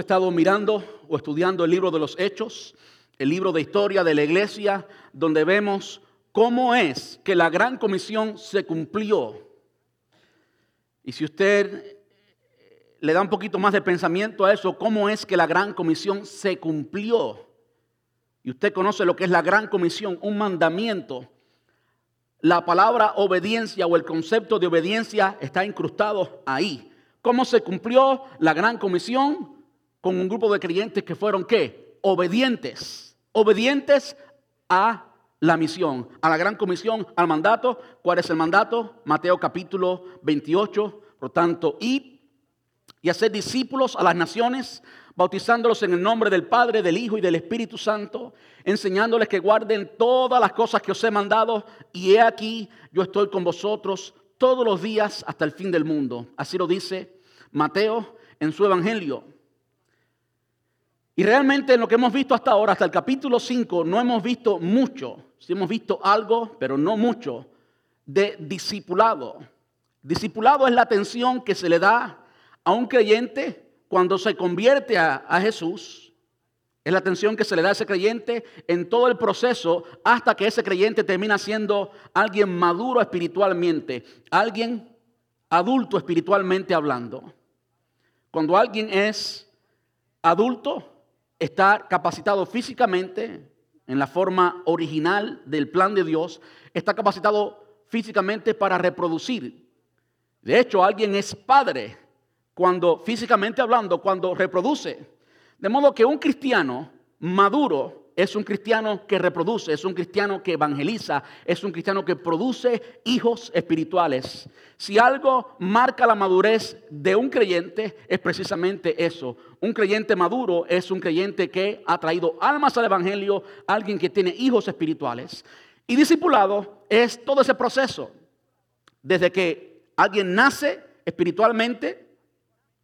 estado mirando o estudiando el libro de los Hechos, el libro de historia de la iglesia, donde vemos cómo es que la gran comisión se cumplió. Y si usted le da un poquito más de pensamiento a eso, cómo es que la gran comisión se cumplió. Y usted conoce lo que es la gran comisión, un mandamiento. La palabra obediencia o el concepto de obediencia está incrustado ahí. ¿Cómo se cumplió la gran comisión? Con un grupo de creyentes que fueron qué? Obedientes. Obedientes a la misión, a la gran comisión, al mandato. ¿Cuál es el mandato? Mateo capítulo 28. Por tanto, id y hacer discípulos a las naciones, bautizándolos en el nombre del Padre, del Hijo y del Espíritu Santo, enseñándoles que guarden todas las cosas que os he mandado, y he aquí, yo estoy con vosotros todos los días hasta el fin del mundo. Así lo dice Mateo en su Evangelio. Y realmente en lo que hemos visto hasta ahora, hasta el capítulo 5, no hemos visto mucho, sí hemos visto algo, pero no mucho, de discipulado. Discipulado es la atención que se le da a un creyente cuando se convierte a, Jesús, es la atención que se le da a ese creyente en todo el proceso hasta que ese creyente termina siendo alguien maduro espiritualmente, alguien adulto espiritualmente hablando. Cuando alguien es adulto, está capacitado físicamente en la forma original del plan de Dios, está capacitado físicamente para reproducir. De hecho, alguien es padre cuando físicamente hablando, cuando reproduce. De modo que un cristiano maduro es un cristiano que reproduce, es un cristiano que evangeliza, es un cristiano que produce hijos espirituales. Si algo marca la madurez de un creyente es precisamente eso. Un creyente maduro es un creyente que ha traído almas al evangelio, alguien que tiene hijos espirituales. Y discipulado es todo ese proceso. Desde que alguien nace espiritualmente,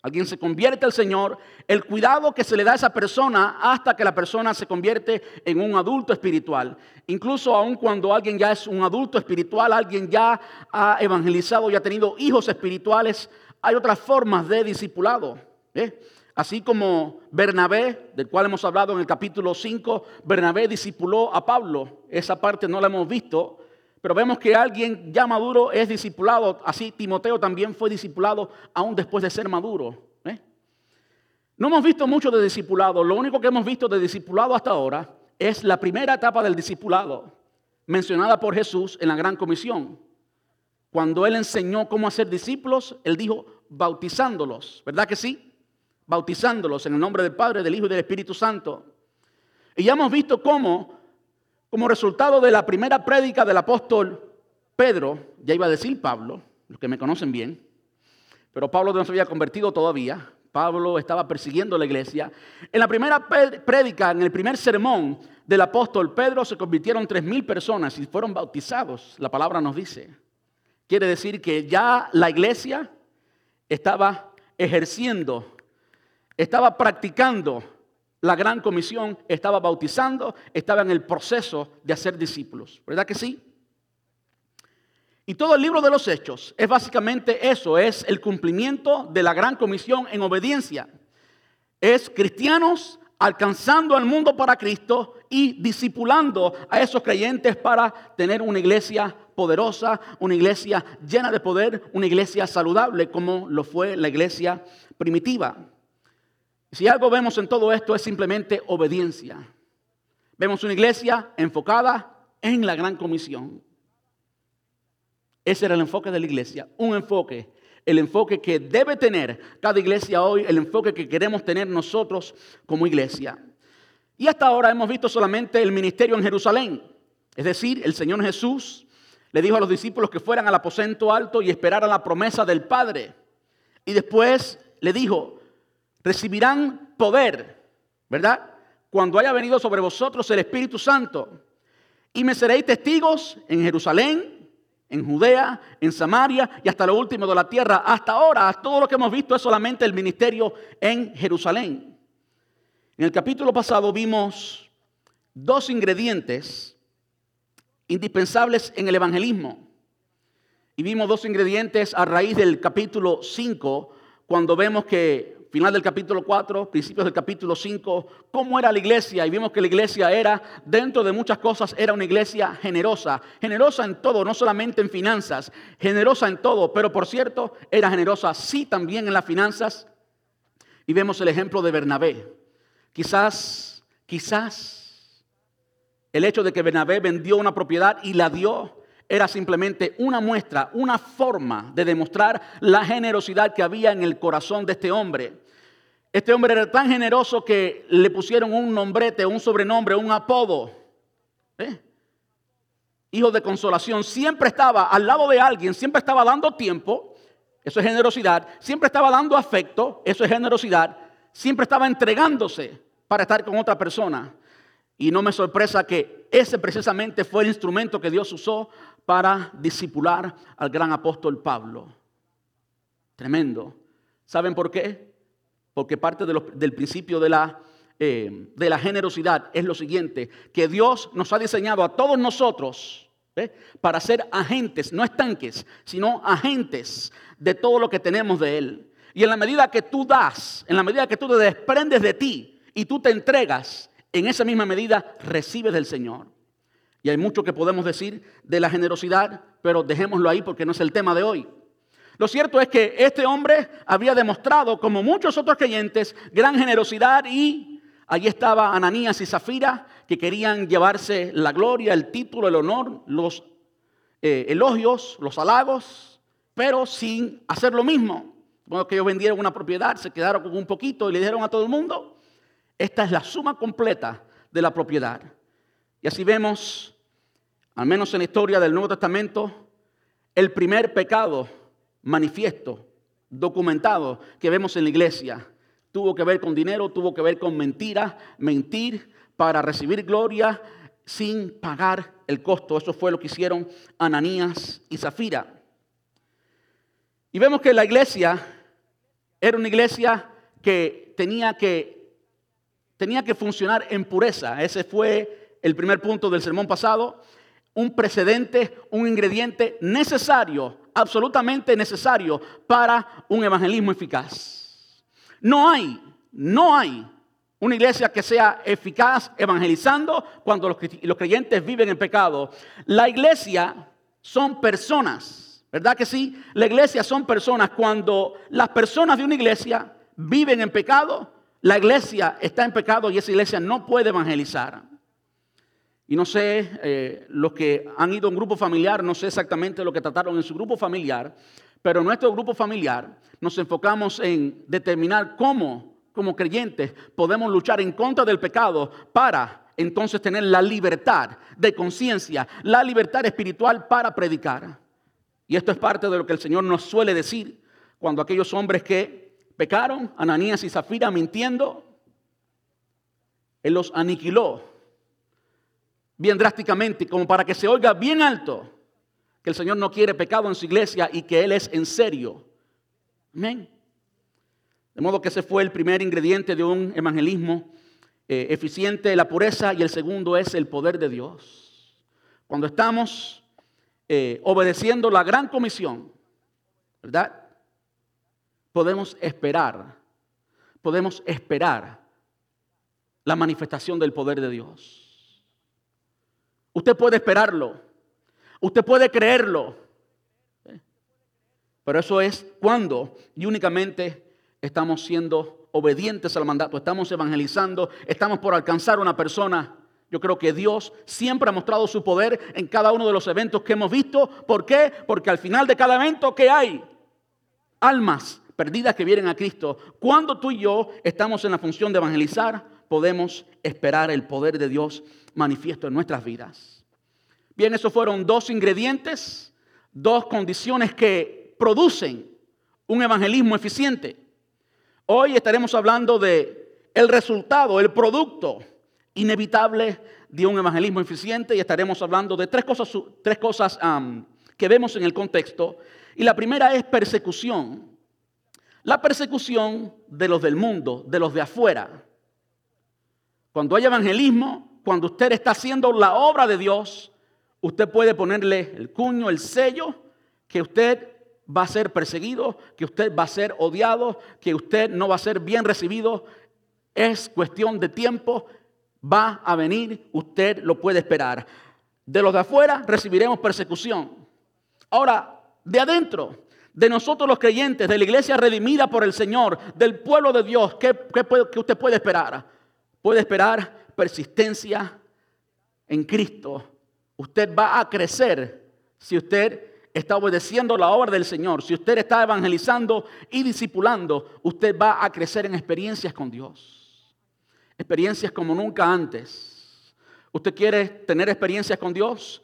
alguien se convierte al Señor, el cuidado que se le da a esa persona hasta que la persona se convierte en un adulto espiritual. Incluso aun cuando alguien ya es un adulto espiritual, alguien ya ha evangelizado y ha tenido hijos espirituales, hay otras formas de discipulado. ¿eh? Así como Bernabé, del cual hemos hablado en el capítulo 5, Bernabé discipuló a Pablo. Esa parte no la hemos visto, pero vemos que alguien ya maduro es discipulado. Así Timoteo también fue discipulado aún después de ser maduro. ¿eh? No hemos visto mucho de discipulado. Lo único que hemos visto de discipulado hasta ahora es la primera etapa del discipulado, mencionada por Jesús en la Gran Comisión. Cuando Él enseñó cómo hacer discípulos, Él dijo bautizándolos. ¿Verdad que sí? Bautizándolos en el nombre del Padre, del Hijo y del Espíritu Santo. Y ya hemos visto cómo como resultado de la primera prédica del apóstol Pedro, ya iba a decir Pablo, los que me conocen bien, pero Pablo no se había convertido todavía, Pablo estaba persiguiendo la iglesia. En la primera prédica, en el primer sermón del apóstol Pedro, se convirtieron tres mil personas y fueron bautizados, la palabra nos dice. Quiere decir que ya la iglesia estaba ejerciendo, estaba practicando la gran comisión estaba bautizando, estaba en el proceso de hacer discípulos. ¿Verdad que sí? Y todo el libro de los hechos es básicamente eso, es el cumplimiento de la gran comisión en obediencia. Es cristianos alcanzando al mundo para Cristo y discipulando a esos creyentes para tener una iglesia poderosa, una iglesia llena de poder, una iglesia saludable como lo fue la iglesia primitiva. Si algo vemos en todo esto es simplemente obediencia. Vemos una iglesia enfocada en la gran comisión. Ese era el enfoque de la iglesia, un enfoque, el enfoque que debe tener cada iglesia hoy, el enfoque que queremos tener nosotros como iglesia. Y hasta ahora hemos visto solamente el ministerio en Jerusalén. Es decir, el Señor Jesús le dijo a los discípulos que fueran al aposento alto y esperaran la promesa del Padre. Y después le dijo, recibirán poder, ¿verdad? Cuando haya venido sobre vosotros el Espíritu Santo. Y me seréis testigos en Jerusalén, en Judea, en Samaria y hasta lo último de la tierra. Hasta ahora, todo lo que hemos visto es solamente el ministerio en Jerusalén. En el capítulo pasado vimos dos ingredientes indispensables en el evangelismo. Y vimos dos ingredientes a raíz del capítulo 5, cuando vemos que final del capítulo 4, principios del capítulo 5, cómo era la iglesia y vimos que la iglesia era, dentro de muchas cosas, era una iglesia generosa, generosa en todo, no solamente en finanzas, generosa en todo, pero por cierto, era generosa sí también en las finanzas. Y vemos el ejemplo de Bernabé. Quizás, quizás, el hecho de que Bernabé vendió una propiedad y la dio era simplemente una muestra, una forma de demostrar la generosidad que había en el corazón de este hombre. Este hombre era tan generoso que le pusieron un nombrete, un sobrenombre, un apodo. ¿eh? Hijo de consolación. Siempre estaba al lado de alguien, siempre estaba dando tiempo. Eso es generosidad. Siempre estaba dando afecto. Eso es generosidad. Siempre estaba entregándose para estar con otra persona. Y no me sorpresa que ese precisamente fue el instrumento que Dios usó para disipular al gran apóstol Pablo. Tremendo. ¿Saben por qué? Porque parte del principio de la, eh, de la generosidad es lo siguiente, que Dios nos ha diseñado a todos nosotros para ser agentes, no estanques, sino agentes de todo lo que tenemos de Él. Y en la medida que tú das, en la medida que tú te desprendes de ti y tú te entregas, en esa misma medida recibes del Señor. Y hay mucho que podemos decir de la generosidad, pero dejémoslo ahí porque no es el tema de hoy. Lo cierto es que este hombre había demostrado, como muchos otros creyentes, gran generosidad y allí estaba Ananías y Zafira, que querían llevarse la gloria, el título, el honor, los eh, elogios, los halagos, pero sin hacer lo mismo. Cuando que ellos vendieron una propiedad, se quedaron con un poquito y le dijeron a todo el mundo, esta es la suma completa de la propiedad. Y así vemos al menos en la historia del Nuevo Testamento, el primer pecado manifiesto, documentado, que vemos en la iglesia. Tuvo que ver con dinero, tuvo que ver con mentira, mentir para recibir gloria sin pagar el costo. Eso fue lo que hicieron Ananías y Zafira. Y vemos que la iglesia era una iglesia que tenía que, tenía que funcionar en pureza. Ese fue el primer punto del sermón pasado un precedente, un ingrediente necesario, absolutamente necesario para un evangelismo eficaz. No hay, no hay una iglesia que sea eficaz evangelizando cuando los creyentes viven en pecado. La iglesia son personas, ¿verdad que sí? La iglesia son personas. Cuando las personas de una iglesia viven en pecado, la iglesia está en pecado y esa iglesia no puede evangelizar. Y no sé, eh, los que han ido a un grupo familiar, no sé exactamente lo que trataron en su grupo familiar, pero en nuestro grupo familiar nos enfocamos en determinar cómo, como creyentes, podemos luchar en contra del pecado para entonces tener la libertad de conciencia, la libertad espiritual para predicar. Y esto es parte de lo que el Señor nos suele decir cuando aquellos hombres que pecaron, Ananías y Zafira mintiendo, Él los aniquiló bien drásticamente, como para que se oiga bien alto que el Señor no quiere pecado en su iglesia y que Él es en serio. Amén. De modo que ese fue el primer ingrediente de un evangelismo eh, eficiente, la pureza, y el segundo es el poder de Dios. Cuando estamos eh, obedeciendo la gran comisión, ¿verdad? Podemos esperar, podemos esperar la manifestación del poder de Dios. Usted puede esperarlo. Usted puede creerlo. Pero eso es cuando y únicamente estamos siendo obedientes al mandato, estamos evangelizando, estamos por alcanzar una persona. Yo creo que Dios siempre ha mostrado su poder en cada uno de los eventos que hemos visto. ¿Por qué? Porque al final de cada evento, ¿qué hay? Almas perdidas que vienen a Cristo. Cuando tú y yo estamos en la función de evangelizar, podemos esperar el poder de Dios manifiesto en nuestras vidas. Bien, esos fueron dos ingredientes, dos condiciones que producen un evangelismo eficiente. Hoy estaremos hablando de el resultado, el producto inevitable de un evangelismo eficiente y estaremos hablando de tres cosas, tres cosas que vemos en el contexto. Y la primera es persecución. La persecución de los del mundo, de los de afuera. Cuando hay evangelismo, cuando usted está haciendo la obra de Dios, usted puede ponerle el cuño, el sello, que usted va a ser perseguido, que usted va a ser odiado, que usted no va a ser bien recibido. Es cuestión de tiempo, va a venir, usted lo puede esperar. De los de afuera recibiremos persecución. Ahora, de adentro, de nosotros los creyentes, de la iglesia redimida por el Señor, del pueblo de Dios, ¿qué, usted puede esperar? Puede esperar persistencia en Cristo. Usted va a crecer si usted está obedeciendo la obra del Señor, si usted está evangelizando y discipulando, usted va a crecer en experiencias con Dios. Experiencias como nunca antes. ¿Usted quiere tener experiencias con Dios?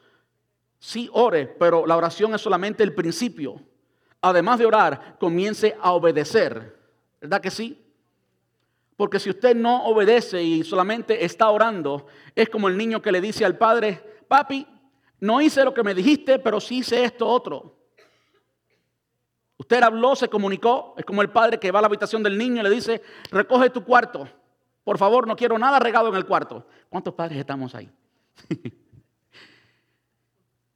Sí, ore, pero la oración es solamente el principio. Además de orar, comience a obedecer. ¿Verdad que sí? Porque si usted no obedece y solamente está orando, es como el niño que le dice al padre, papi, no hice lo que me dijiste, pero sí hice esto otro. Usted habló, se comunicó. Es como el padre que va a la habitación del niño y le dice, recoge tu cuarto. Por favor, no quiero nada regado en el cuarto. ¿Cuántos padres estamos ahí?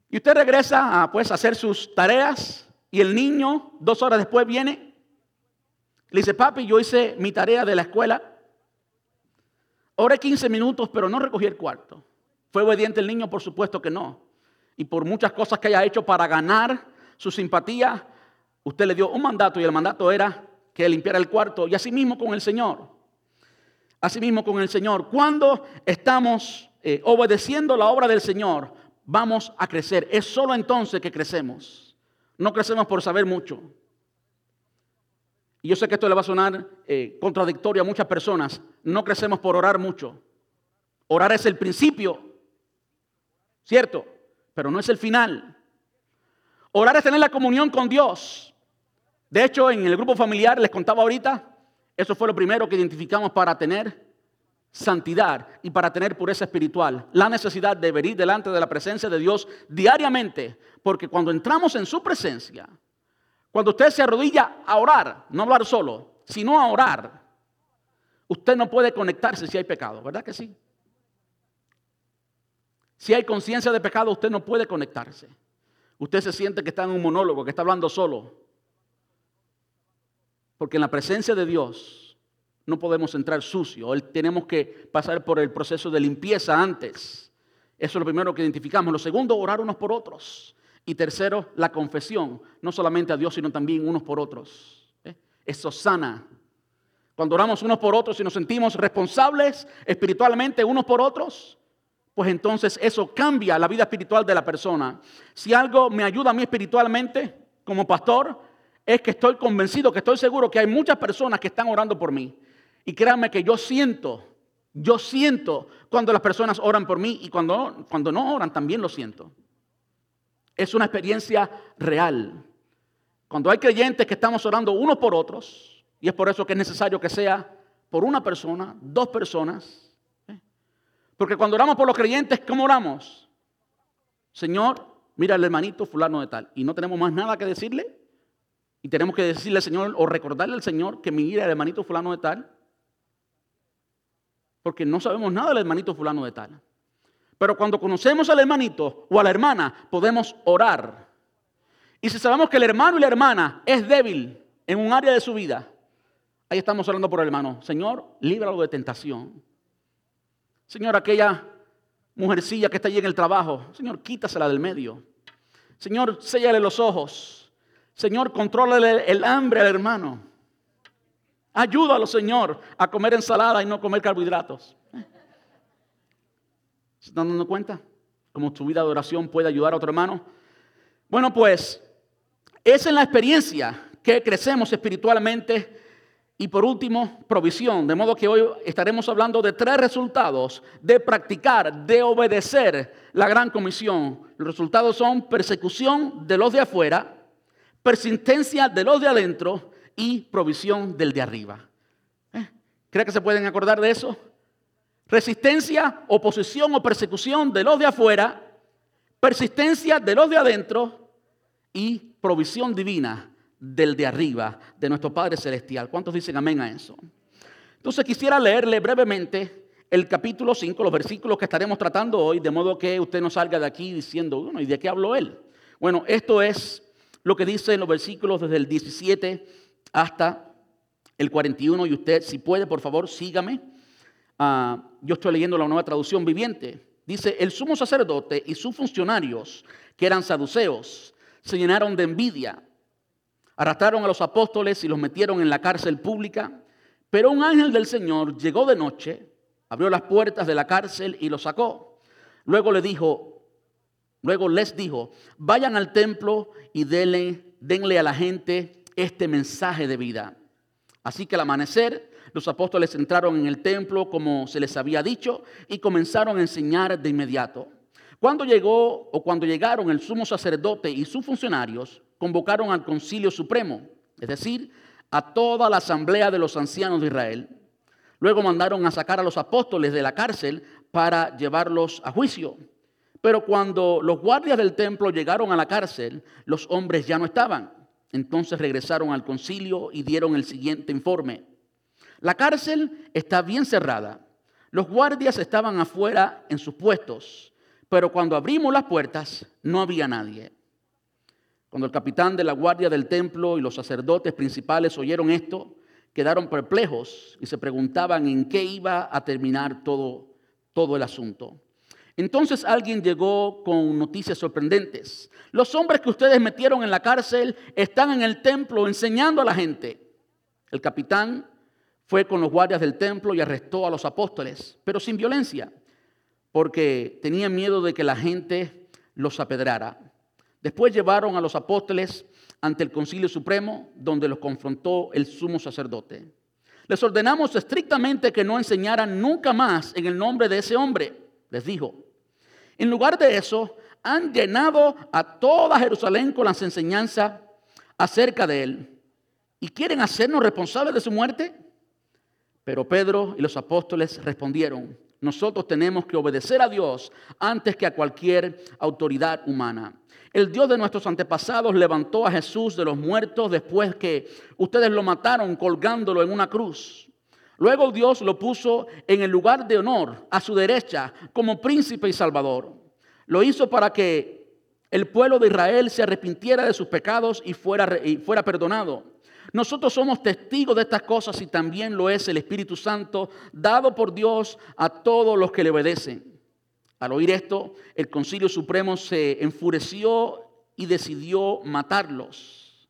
y usted regresa a, pues, a hacer sus tareas y el niño dos horas después viene. Le dice, papi, yo hice mi tarea de la escuela. Oré 15 minutos, pero no recogí el cuarto. ¿Fue obediente el niño? Por supuesto que no y por muchas cosas que haya hecho para ganar su simpatía, usted le dio un mandato y el mandato era que limpiara el cuarto y así mismo con el Señor. Así mismo con el Señor. Cuando estamos eh, obedeciendo la obra del Señor, vamos a crecer. Es solo entonces que crecemos. No crecemos por saber mucho. Y yo sé que esto le va a sonar eh, contradictorio a muchas personas. No crecemos por orar mucho. Orar es el principio, ¿cierto? pero no es el final. Orar es tener la comunión con Dios. De hecho, en el grupo familiar, les contaba ahorita, eso fue lo primero que identificamos para tener santidad y para tener pureza espiritual. La necesidad de venir delante de la presencia de Dios diariamente, porque cuando entramos en su presencia, cuando usted se arrodilla a orar, no hablar solo, sino a orar, usted no puede conectarse si hay pecado, ¿verdad que sí? Si hay conciencia de pecado, usted no puede conectarse. Usted se siente que está en un monólogo, que está hablando solo. Porque en la presencia de Dios no podemos entrar sucio. Tenemos que pasar por el proceso de limpieza antes. Eso es lo primero que identificamos. Lo segundo, orar unos por otros. Y tercero, la confesión. No solamente a Dios, sino también unos por otros. ¿Eh? Eso sana. Cuando oramos unos por otros y nos sentimos responsables espiritualmente unos por otros, pues entonces eso cambia la vida espiritual de la persona. Si algo me ayuda a mí espiritualmente como pastor, es que estoy convencido, que estoy seguro que hay muchas personas que están orando por mí. Y créanme que yo siento, yo siento cuando las personas oran por mí y cuando, cuando no oran también lo siento. Es una experiencia real. Cuando hay creyentes que estamos orando unos por otros, y es por eso que es necesario que sea por una persona, dos personas, porque cuando oramos por los creyentes, ¿cómo oramos? Señor, mira al hermanito fulano de tal. Y no tenemos más nada que decirle. Y tenemos que decirle al Señor o recordarle al Señor que mira al hermanito fulano de tal. Porque no sabemos nada del hermanito fulano de tal. Pero cuando conocemos al hermanito o a la hermana, podemos orar. Y si sabemos que el hermano y la hermana es débil en un área de su vida, ahí estamos orando por el hermano. Señor, líbralo de tentación. Señor, aquella mujercilla que está allí en el trabajo, Señor, quítasela del medio. Señor, séllale los ojos. Señor, contrólale el hambre al hermano. Ayúdalo, Señor, a comer ensalada y no comer carbohidratos. ¿Se están dando cuenta? Cómo tu vida de oración puede ayudar a otro hermano. Bueno, pues es en la experiencia que crecemos espiritualmente y por último, provisión. De modo que hoy estaremos hablando de tres resultados de practicar, de obedecer la gran comisión. Los resultados son persecución de los de afuera, persistencia de los de adentro y provisión del de arriba. ¿Eh? ¿Cree que se pueden acordar de eso? Resistencia, oposición o persecución de los de afuera, persistencia de los de adentro y provisión divina del de arriba, de nuestro Padre Celestial. ¿Cuántos dicen amén a eso? Entonces quisiera leerle brevemente el capítulo 5, los versículos que estaremos tratando hoy, de modo que usted no salga de aquí diciendo, bueno, ¿y de qué habló él? Bueno, esto es lo que dice en los versículos desde el 17 hasta el 41 y usted, si puede, por favor, sígame. Ah, yo estoy leyendo la nueva traducción viviente. Dice, el sumo sacerdote y sus funcionarios, que eran saduceos, se llenaron de envidia. Arrastraron a los apóstoles y los metieron en la cárcel pública. Pero un ángel del Señor llegó de noche, abrió las puertas de la cárcel y los sacó. Luego le dijo, luego les dijo, vayan al templo y denle, denle a la gente este mensaje de vida. Así que al amanecer, los apóstoles entraron en el templo como se les había dicho y comenzaron a enseñar de inmediato. Cuando llegó o cuando llegaron el sumo sacerdote y sus funcionarios, convocaron al concilio supremo, es decir, a toda la asamblea de los ancianos de Israel. Luego mandaron a sacar a los apóstoles de la cárcel para llevarlos a juicio. Pero cuando los guardias del templo llegaron a la cárcel, los hombres ya no estaban. Entonces regresaron al concilio y dieron el siguiente informe. La cárcel está bien cerrada. Los guardias estaban afuera en sus puestos, pero cuando abrimos las puertas no había nadie. Cuando el capitán de la guardia del templo y los sacerdotes principales oyeron esto, quedaron perplejos y se preguntaban en qué iba a terminar todo, todo el asunto. Entonces alguien llegó con noticias sorprendentes. Los hombres que ustedes metieron en la cárcel están en el templo enseñando a la gente. El capitán fue con los guardias del templo y arrestó a los apóstoles, pero sin violencia, porque tenía miedo de que la gente los apedrara. Después llevaron a los apóstoles ante el concilio supremo, donde los confrontó el sumo sacerdote. Les ordenamos estrictamente que no enseñaran nunca más en el nombre de ese hombre, les dijo. En lugar de eso, han llenado a toda Jerusalén con las enseñanzas acerca de él. ¿Y quieren hacernos responsables de su muerte? Pero Pedro y los apóstoles respondieron, nosotros tenemos que obedecer a Dios antes que a cualquier autoridad humana. El Dios de nuestros antepasados levantó a Jesús de los muertos después que ustedes lo mataron colgándolo en una cruz. Luego Dios lo puso en el lugar de honor a su derecha como príncipe y salvador. Lo hizo para que el pueblo de Israel se arrepintiera de sus pecados y fuera, y fuera perdonado. Nosotros somos testigos de estas cosas y también lo es el Espíritu Santo dado por Dios a todos los que le obedecen. Al oír esto, el Concilio Supremo se enfureció y decidió matarlos.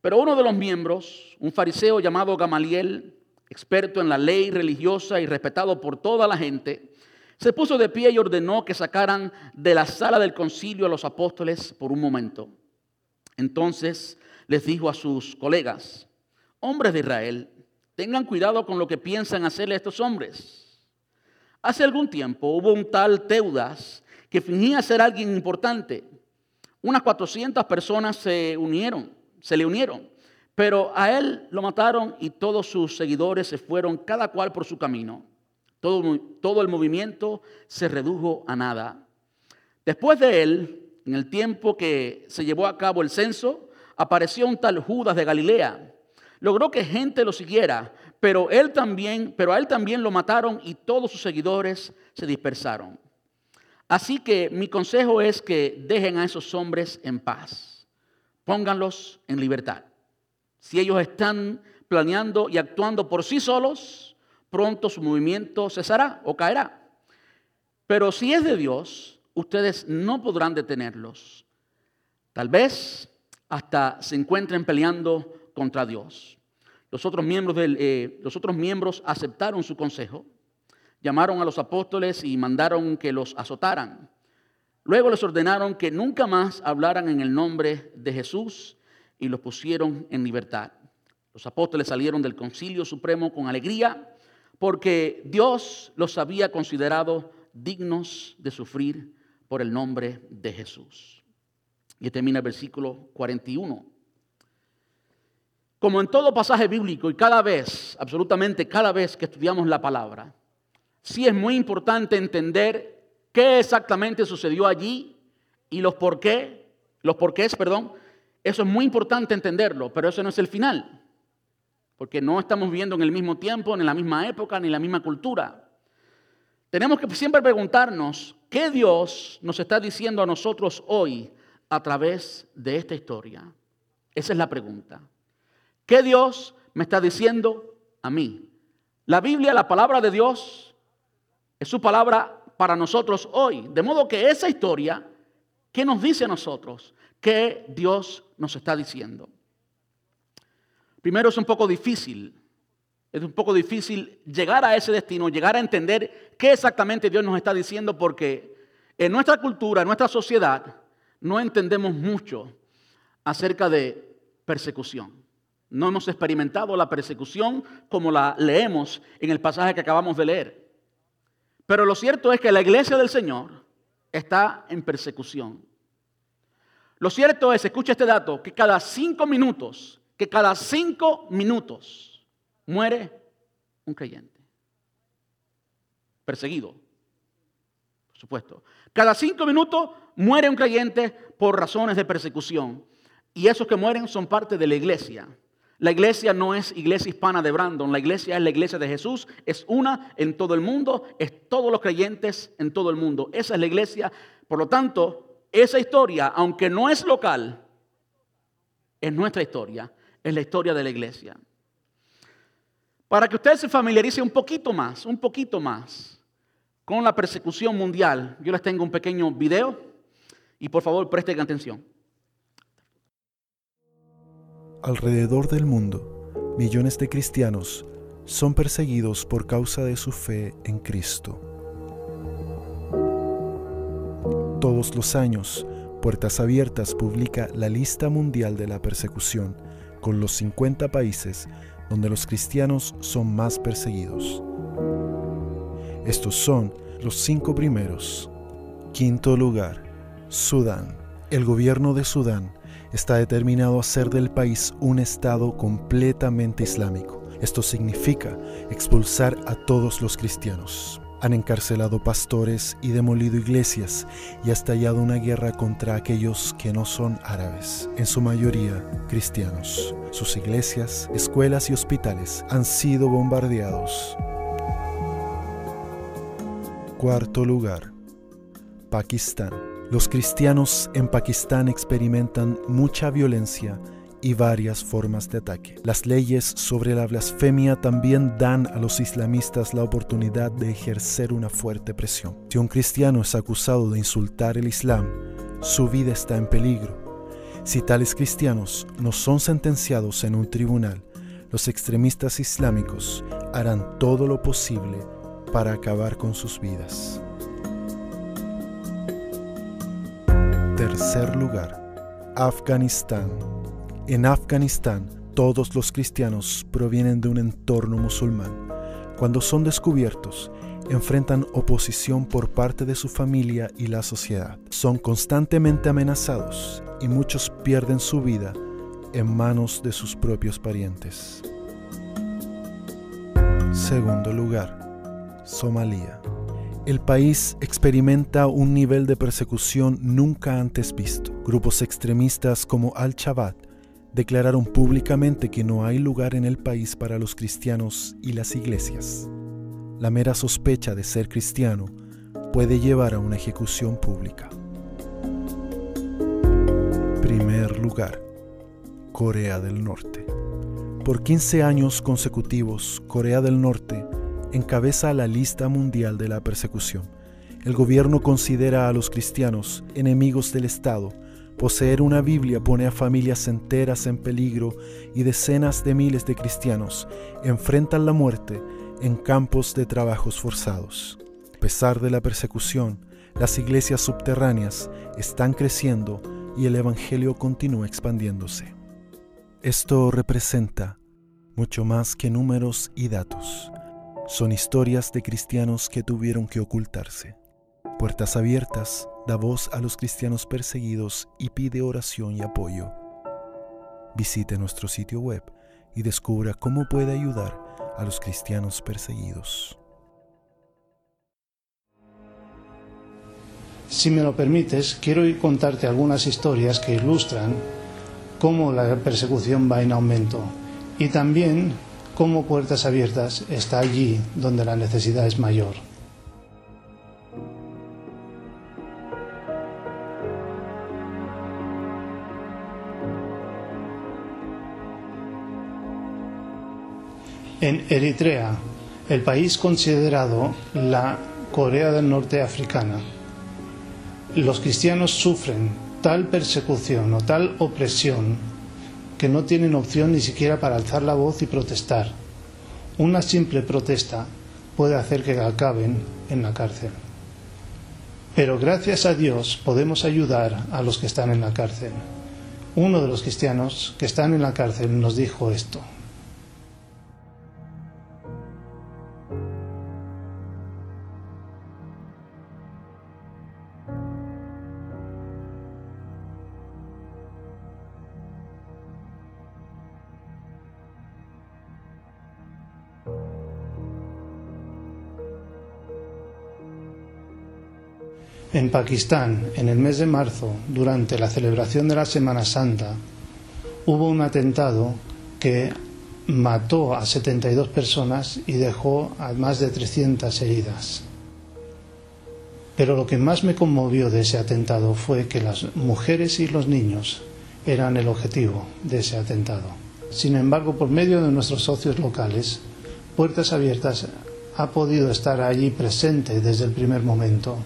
Pero uno de los miembros, un fariseo llamado Gamaliel, experto en la ley religiosa y respetado por toda la gente, se puso de pie y ordenó que sacaran de la sala del concilio a los apóstoles por un momento. Entonces les dijo a sus colegas, hombres de Israel, tengan cuidado con lo que piensan hacerle a estos hombres Hace algún tiempo hubo un tal Teudas que fingía ser alguien importante. Unas 400 personas se unieron, se le unieron, pero a él lo mataron y todos sus seguidores se fueron, cada cual por su camino. Todo, todo el movimiento se redujo a nada. Después de él, en el tiempo que se llevó a cabo el censo, apareció un tal Judas de Galilea. Logró que gente lo siguiera, pero él también, pero a él también lo mataron y todos sus seguidores se dispersaron. Así que mi consejo es que dejen a esos hombres en paz. Pónganlos en libertad. Si ellos están planeando y actuando por sí solos, pronto su movimiento cesará o caerá. Pero si es de Dios, ustedes no podrán detenerlos. Tal vez hasta se encuentren peleando contra Dios. Los otros miembros, eh, los otros miembros aceptaron su consejo, llamaron a los apóstoles y mandaron que los azotaran. Luego les ordenaron que nunca más hablaran en el nombre de Jesús y los pusieron en libertad. Los apóstoles salieron del concilio supremo con alegría porque Dios los había considerado dignos de sufrir por el nombre de Jesús. Y termina el versículo 41. Como en todo pasaje bíblico y cada vez, absolutamente cada vez que estudiamos la palabra, sí es muy importante entender qué exactamente sucedió allí y los por qué, los porqués, perdón. Eso es muy importante entenderlo, pero eso no es el final. Porque no estamos viviendo en el mismo tiempo, en la misma época, ni en la misma cultura. Tenemos que siempre preguntarnos, ¿qué Dios nos está diciendo a nosotros hoy a través de esta historia? Esa es la pregunta. ¿Qué Dios me está diciendo a mí? La Biblia, la palabra de Dios, es su palabra para nosotros hoy. De modo que esa historia, ¿qué nos dice a nosotros? ¿Qué Dios nos está diciendo? Primero es un poco difícil, es un poco difícil llegar a ese destino, llegar a entender qué exactamente Dios nos está diciendo, porque en nuestra cultura, en nuestra sociedad, no entendemos mucho acerca de persecución. No hemos experimentado la persecución como la leemos en el pasaje que acabamos de leer. Pero lo cierto es que la iglesia del Señor está en persecución. Lo cierto es, escucha este dato, que cada cinco minutos que cada cinco minutos muere un creyente. Perseguido, por supuesto. Cada cinco minutos muere un creyente por razones de persecución. Y esos que mueren son parte de la iglesia. La iglesia no es iglesia hispana de Brandon, la iglesia es la iglesia de Jesús, es una en todo el mundo, es todos los creyentes en todo el mundo. Esa es la iglesia. Por lo tanto, esa historia, aunque no es local, es nuestra historia es la historia de la iglesia. Para que usted se familiarice un poquito más, un poquito más con la persecución mundial, yo les tengo un pequeño video y por favor presten atención. Alrededor del mundo, millones de cristianos son perseguidos por causa de su fe en Cristo. Todos los años, Puertas Abiertas publica la lista mundial de la persecución con los 50 países donde los cristianos son más perseguidos. Estos son los cinco primeros. Quinto lugar, Sudán. El gobierno de Sudán está determinado a hacer del país un Estado completamente islámico. Esto significa expulsar a todos los cristianos. Han encarcelado pastores y demolido iglesias y ha estallado una guerra contra aquellos que no son árabes, en su mayoría cristianos. Sus iglesias, escuelas y hospitales han sido bombardeados. Cuarto lugar. Pakistán. Los cristianos en Pakistán experimentan mucha violencia y varias formas de ataque. Las leyes sobre la blasfemia también dan a los islamistas la oportunidad de ejercer una fuerte presión. Si un cristiano es acusado de insultar el Islam, su vida está en peligro. Si tales cristianos no son sentenciados en un tribunal, los extremistas islámicos harán todo lo posible para acabar con sus vidas. Tercer lugar, Afganistán. En Afganistán, todos los cristianos provienen de un entorno musulmán. Cuando son descubiertos, enfrentan oposición por parte de su familia y la sociedad. Son constantemente amenazados y muchos pierden su vida en manos de sus propios parientes. Segundo lugar, Somalia. El país experimenta un nivel de persecución nunca antes visto. Grupos extremistas como Al-Shabaab declararon públicamente que no hay lugar en el país para los cristianos y las iglesias. La mera sospecha de ser cristiano puede llevar a una ejecución pública. Primer lugar, Corea del Norte. Por 15 años consecutivos, Corea del Norte encabeza la lista mundial de la persecución. El gobierno considera a los cristianos enemigos del Estado Poseer una Biblia pone a familias enteras en peligro y decenas de miles de cristianos enfrentan la muerte en campos de trabajos forzados. A pesar de la persecución, las iglesias subterráneas están creciendo y el Evangelio continúa expandiéndose. Esto representa mucho más que números y datos. Son historias de cristianos que tuvieron que ocultarse. Puertas Abiertas da voz a los cristianos perseguidos y pide oración y apoyo. Visite nuestro sitio web y descubra cómo puede ayudar a los cristianos perseguidos. Si me lo permites, quiero contarte algunas historias que ilustran cómo la persecución va en aumento y también como puertas abiertas está allí donde la necesidad es mayor. En Eritrea, el país considerado la Corea del Norte africana, los cristianos sufren tal persecución o tal opresión que no tienen opción ni siquiera para alzar la voz y protestar. Una simple protesta puede hacer que acaben en la cárcel. Pero gracias a Dios podemos ayudar a los que están en la cárcel. Uno de los cristianos que están en la cárcel nos dijo esto. En Pakistán, en el mes de marzo, durante la celebración de la Semana Santa, hubo un atentado que mató a 72 personas y dejó a más de 300 heridas. Pero lo que más me conmovió de ese atentado fue que las mujeres y los niños eran el objetivo de ese atentado. Sin embargo, por medio de nuestros socios locales, Puertas Abiertas ha podido estar allí presente desde el primer momento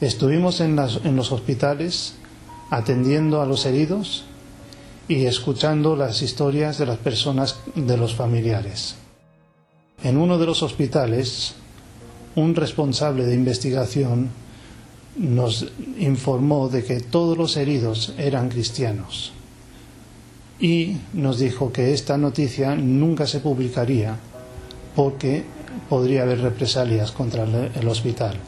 Estuvimos en, los hospitales atendiendo a los heridos y escuchando las historias de las personas, de los familiares. En uno de los hospitales, un responsable de investigación nos informó de que todos los heridos eran cristianos y nos dijo que esta noticia nunca se publicaría porque podría haber represalias contra el hospital.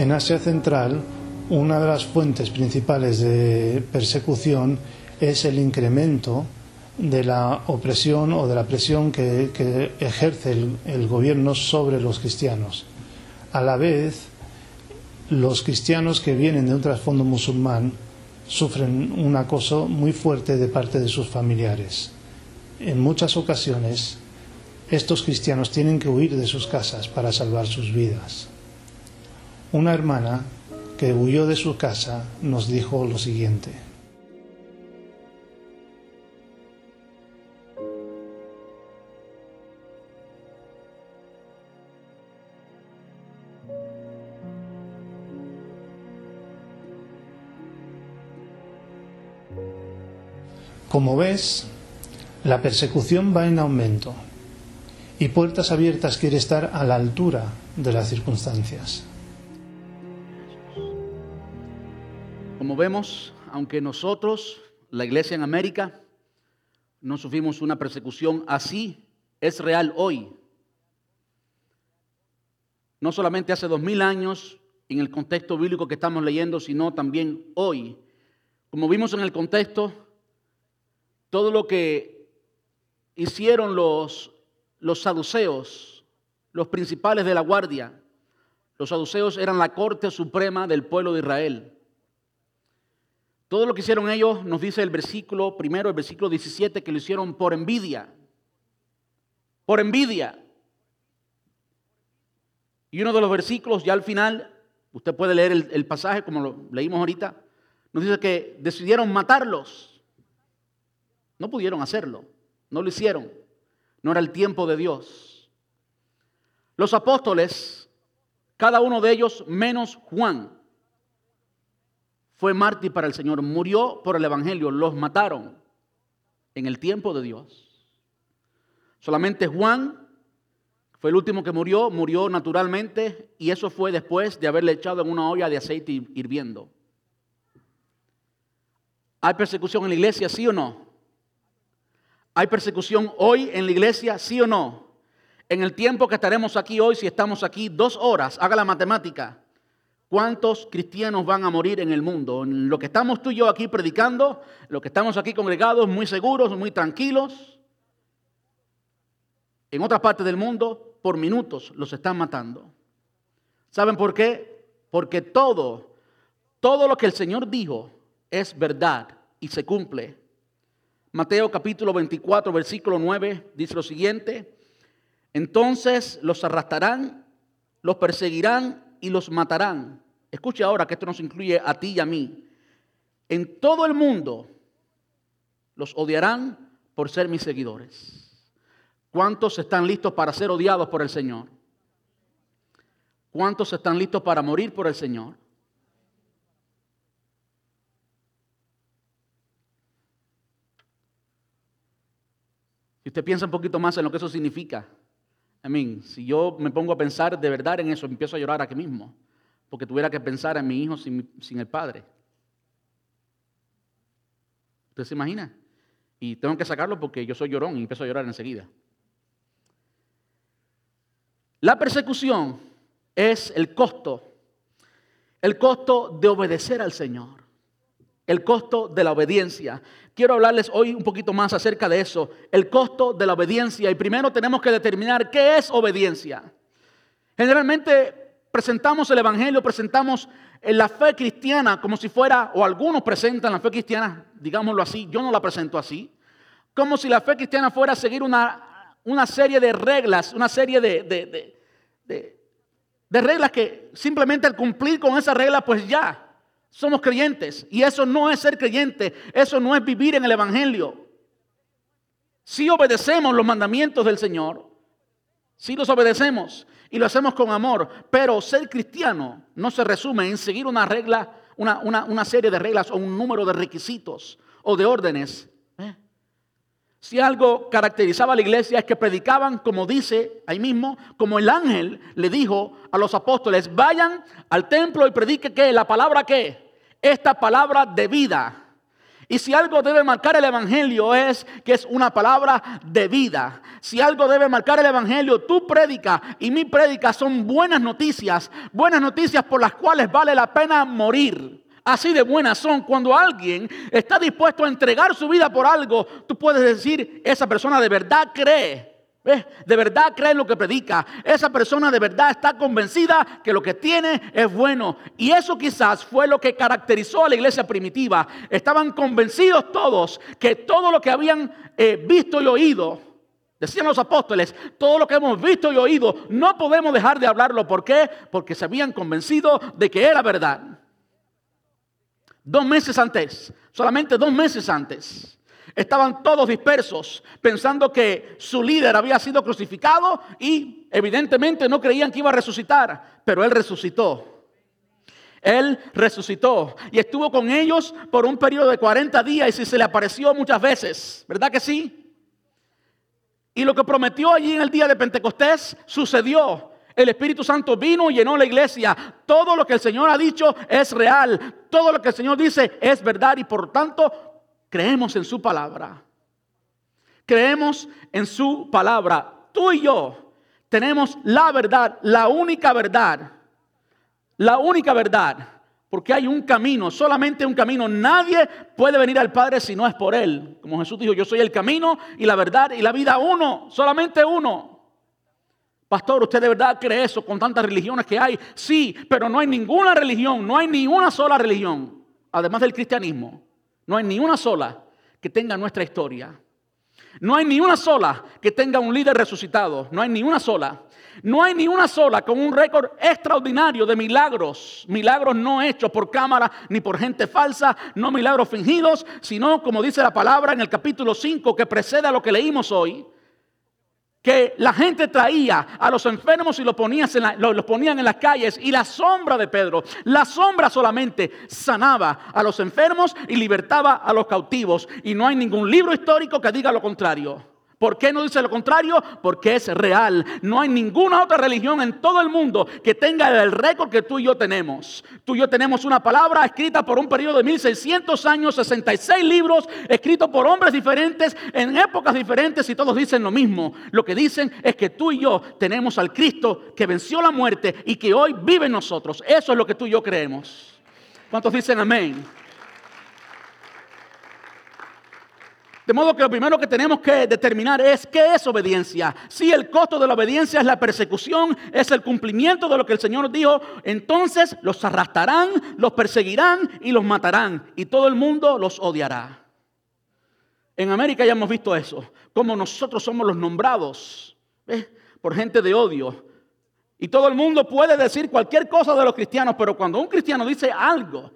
En Asia Central, una de las fuentes principales de persecución es el incremento de la opresión o de la presión que, ejerce el, gobierno sobre los cristianos. A la vez, los cristianos que vienen de un trasfondo musulmán sufren un acoso muy fuerte de parte de sus familiares. En muchas ocasiones, estos cristianos tienen que huir de sus casas para salvar sus vidas. Una hermana que huyó de su casa nos dijo lo siguiente. Como ves, la persecución va en aumento y Puertas Abiertas quiere estar a la altura de las circunstancias. Como vemos, aunque nosotros, la iglesia en América, no sufrimos una persecución así, es real hoy. No solamente hace dos mil años, en el contexto bíblico que estamos leyendo, sino también hoy. Como vimos en el contexto, todo lo que hicieron los, los saduceos, los principales de la guardia, los saduceos eran la corte suprema del pueblo de Israel. Todo lo que hicieron ellos, nos dice el versículo primero, el versículo 17, que lo hicieron por envidia. Por envidia. Y uno de los versículos, ya al final, usted puede leer el, pasaje como lo leímos ahorita, nos dice que decidieron matarlos. No pudieron hacerlo, no lo hicieron. No era el tiempo de Dios. Los apóstoles, cada uno de ellos menos Juan, fue mártir para el Señor, murió por el Evangelio, los mataron en el tiempo de Dios. Solamente Juan fue el último que murió, murió naturalmente y eso fue después de haberle echado en una olla de aceite hirviendo. ¿Hay persecución en la iglesia, sí o no? ¿Hay persecución hoy en la iglesia, sí o no? En el tiempo que estaremos aquí hoy, si estamos aquí dos horas, haga la matemática. ¿Cuántos cristianos van a morir en el mundo? Lo que estamos tú y yo aquí predicando, lo que estamos aquí congregados, muy seguros, muy tranquilos. En otras partes del mundo, por minutos los están matando. ¿Saben por qué? Porque todo, todo lo que el Señor dijo es verdad y se cumple. Mateo capítulo 24, versículo 9 dice lo siguiente. Entonces los arrastrarán, los perseguirán y los matarán. Escuche ahora que esto nos incluye a ti y a mí. En todo el mundo los odiarán por ser mis seguidores. ¿Cuántos están listos para ser odiados por el Señor? ¿Cuántos están listos para morir por el Señor? Si usted piensa un poquito más en lo que eso significa, I si yo me pongo a pensar de verdad en eso, empiezo a llorar aquí mismo, porque tuviera que pensar en mi hijo sin, sin el padre. ¿Usted se imagina? Y tengo que sacarlo porque yo soy llorón y empiezo a llorar enseguida. La persecución es el costo, el costo de obedecer al Señor, el costo de la obediencia. Quiero hablarles hoy un poquito más acerca de eso, el costo de la obediencia. Y primero tenemos que determinar qué es obediencia. Generalmente presentamos el Evangelio, presentamos la fe cristiana como si fuera, o algunos presentan la fe cristiana, digámoslo así, yo no la presento así, como si la fe cristiana fuera a seguir una, una serie de reglas, una serie de, de, de, de reglas que simplemente al cumplir con esa regla, pues ya, somos creyentes. Y eso no es ser creyente, eso no es vivir en el Evangelio. Si obedecemos los mandamientos del Señor, si los obedecemos y lo hacemos con amor, pero ser cristiano no se resume en seguir una regla, una, una serie de reglas o un número de requisitos o de órdenes. Si algo caracterizaba a la iglesia es que predicaban, como dice ahí mismo, como el ángel le dijo a los apóstoles, vayan al templo y predique que la palabra que, esta palabra de vida. Y si algo debe marcar el Evangelio es que es una palabra de vida. Si algo debe marcar el Evangelio, tu prédica y mi prédica son buenas noticias, buenas noticias por las cuales vale la pena morir. Así de buenas son. Cuando alguien está dispuesto a entregar su vida por algo, tú puedes decir, esa persona de verdad cree. De verdad cree en lo que predica. Esa persona de verdad está convencida que lo que tiene es bueno. Y eso quizás fue lo que caracterizó a la iglesia primitiva. Estaban convencidos todos que todo lo que habían eh, visto y oído, decían los apóstoles, todo lo que hemos visto y oído, no podemos dejar de hablarlo. ¿Por qué? Porque se habían convencido de que era verdad. Dos meses antes, solamente dos meses antes, estaban todos dispersos pensando que su líder había sido crucificado y evidentemente no creían que iba a resucitar, pero él resucitó. Él resucitó y estuvo con ellos por un periodo de 40 días y se le apareció muchas veces, ¿verdad que sí? Y lo que prometió allí en el día de Pentecostés sucedió. El Espíritu Santo vino y llenó la iglesia. Todo lo que el Señor ha dicho es real. Todo lo que el Señor dice es verdad y por tanto creemos en su palabra. Creemos en su palabra. Tú y yo tenemos la verdad, la única verdad. La única verdad. Porque hay un camino, solamente un camino. Nadie puede venir al Padre si no es por Él. Como Jesús dijo, yo soy el camino y la verdad y la vida uno, solamente uno. Pastor, ¿usted de verdad cree eso con tantas religiones que hay? Sí, pero no hay ninguna religión, no hay ni una sola religión, además del cristianismo, no hay ni una sola que tenga nuestra historia. No hay ni una sola que tenga un líder resucitado, no hay ni una sola. No hay ni una sola con un récord extraordinario de milagros, milagros no hechos por cámara ni por gente falsa, no milagros fingidos, sino como dice la palabra en el capítulo 5 que precede a lo que leímos hoy, que la gente traía a los enfermos y los, ponían en las calles y la sombra de Pedro, la sombra solamente sanaba a los enfermos y libertaba a los cautivos. Y no hay ningún libro histórico que diga lo contrario. ¿Por qué no dice lo contrario? Porque es real. No hay ninguna otra religión en todo el mundo que tenga el récord que tú y yo tenemos. Tú y yo tenemos una palabra escrita por un periodo de 1600 años, 66 libros, escritos por hombres diferentes, en épocas diferentes y todos dicen lo mismo. Lo que dicen es que tú y yo tenemos al Cristo que venció la muerte y que hoy vive en nosotros. Eso es lo que tú y yo creemos. ¿Cuántos dicen amén? De modo que lo primero que tenemos que determinar es qué es obediencia. Si el costo de la obediencia es la persecución, es el cumplimiento de lo que el Señor dijo, entonces los arrastrarán, los perseguirán y los matarán. Y todo el mundo los odiará. En América ya hemos visto eso, como nosotros somos los nombrados por gente de odio. Y todo el mundo puede decir cualquier cosa de los cristianos, pero cuando un cristiano dice algo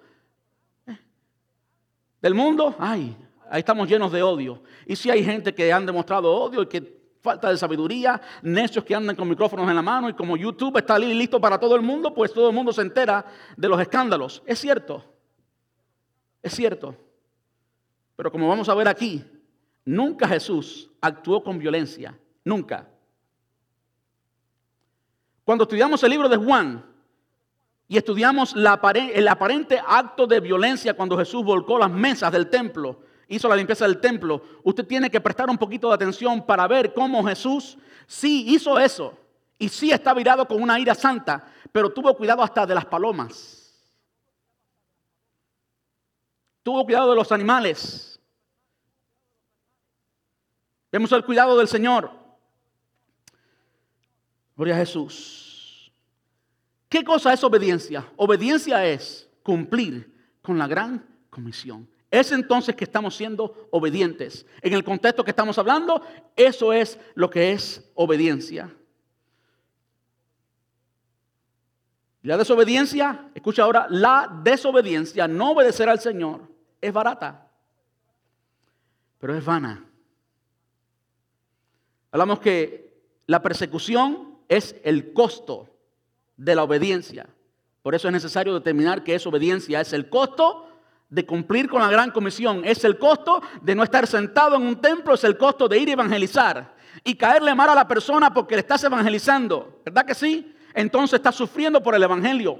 del mundo, ay, ahí estamos llenos de odio. Y si hay gente que han demostrado odio y que falta de sabiduría, necios que andan con micrófonos en la mano y como YouTube está listo para todo el mundo, pues todo el mundo se entera de los escándalos. Es cierto, es cierto. Pero como vamos a ver aquí, nunca Jesús actuó con violencia, nunca. Cuando estudiamos el libro de Juan y estudiamos el aparente acto de violencia cuando Jesús volcó las mesas del templo, hizo la limpieza del templo, usted tiene que prestar un poquito de atención para ver cómo Jesús sí hizo eso y sí está virado con una ira santa, pero tuvo cuidado hasta de las palomas. Tuvo cuidado de los animales. Vemos el cuidado del Señor. Gloria a Jesús. ¿Qué cosa es obediencia? Obediencia es cumplir con la gran comisión. Es entonces que estamos siendo obedientes. En el contexto que estamos hablando, eso es lo que es obediencia. La desobediencia, escucha ahora, la desobediencia, no obedecer al Señor, es barata, pero es vana. Hablamos que la persecución es el costo de la obediencia. Por eso es necesario determinar que es obediencia. Es el costo de cumplir con la gran comisión. Es el costo de no estar sentado en un templo. Es el costo de ir a evangelizar. Y caerle mal a la persona porque le estás evangelizando. ¿Verdad que sí? Entonces estás sufriendo por el evangelio.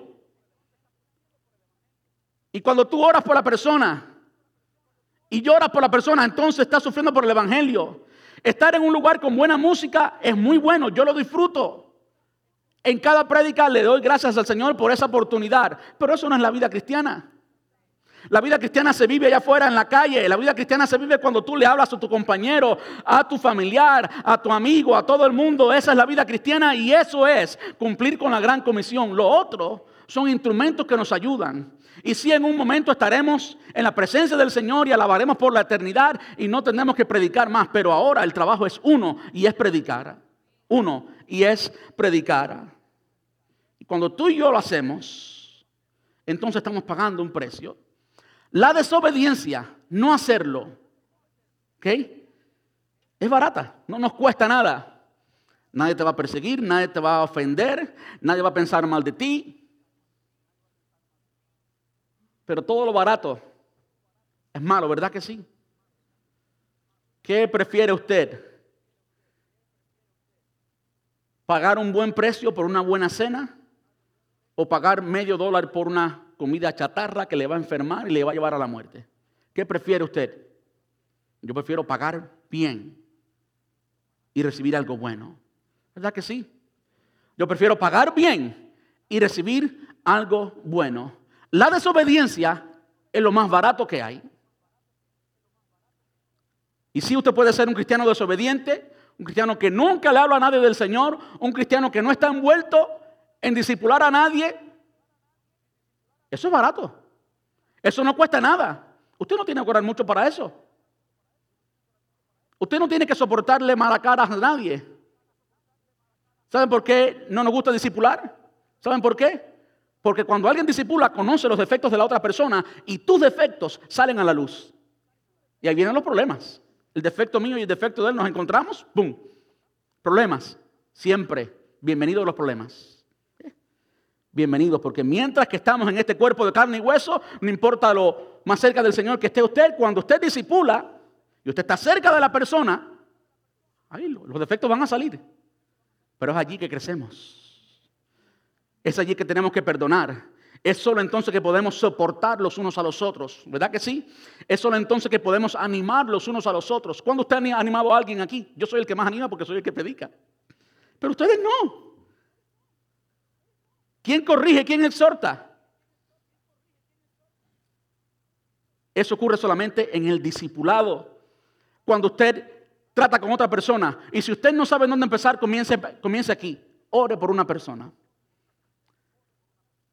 Y cuando tú oras por la persona y lloras por la persona, entonces estás sufriendo por el evangelio. Estar en un lugar con buena música es muy bueno, yo lo disfruto. En cada prédica le doy gracias al Señor por esa oportunidad, pero eso no es la vida cristiana. La vida cristiana se vive allá afuera en la calle. La vida cristiana se vive cuando tú le hablas a tu compañero, a tu familiar, a tu amigo, a todo el mundo. Esa es la vida cristiana y eso es cumplir con la gran comisión. Lo otro son instrumentos que nos ayudan. Y si en un momento estaremos en la presencia del Señor y alabaremos por la eternidad y no tenemos que predicar más, pero ahora el trabajo es uno y es predicar. Uno y es predicar. Cuando tú y yo lo hacemos, entonces estamos pagando un precio. La desobediencia, no hacerlo, ¿ok? Es barata, no nos cuesta nada. Nadie te va a perseguir, nadie te va a ofender, nadie va a pensar mal de ti. Pero todo lo barato es malo, ¿verdad que sí? ¿Qué prefiere usted? ¿Pagar un buen precio por una buena cena? ¿O pagar medio dólar por una comida chatarra que le va a enfermar y le va a llevar a la muerte? ¿Qué prefiere usted? Yo prefiero pagar bien y recibir algo bueno. ¿Verdad que sí? Yo prefiero pagar bien y recibir algo bueno. La desobediencia es lo más barato que hay. Y si usted puede ser un cristiano desobediente, un cristiano que nunca le habla a nadie del Señor, un cristiano que no está envuelto en discipular a nadie. Eso es barato. Eso no cuesta nada. Usted no tiene que orar mucho para eso. Usted no tiene que soportarle mala cara a nadie. ¿Saben por qué no nos gusta discipular? ¿Saben por qué? Porque cuando alguien disipula, conoce los defectos de la otra persona y tus defectos salen a la luz. Y ahí vienen los problemas. El defecto mío y el defecto de él nos encontramos, ¡pum! Problemas. Siempre. Bienvenidos a los problemas. Bienvenidos, porque mientras que estamos en este cuerpo de carne y hueso, no importa lo más cerca del Señor que esté usted, cuando usted disipula y usted está cerca de la persona, ahí los defectos van a salir. Pero es allí que crecemos. Es allí que tenemos que perdonar. Es solo entonces que podemos soportar los unos a los otros, ¿verdad que sí? Es solo entonces que podemos animar los unos a los otros. ¿Cuándo usted ha animado a alguien aquí? Yo soy el que más anima porque soy el que predica. Pero ustedes no. ¿Quién corrige? ¿Quién exhorta? Eso ocurre solamente en el discipulado. Cuando usted trata con otra persona. Y si usted no sabe dónde empezar, comience, comience aquí. Ore por una persona.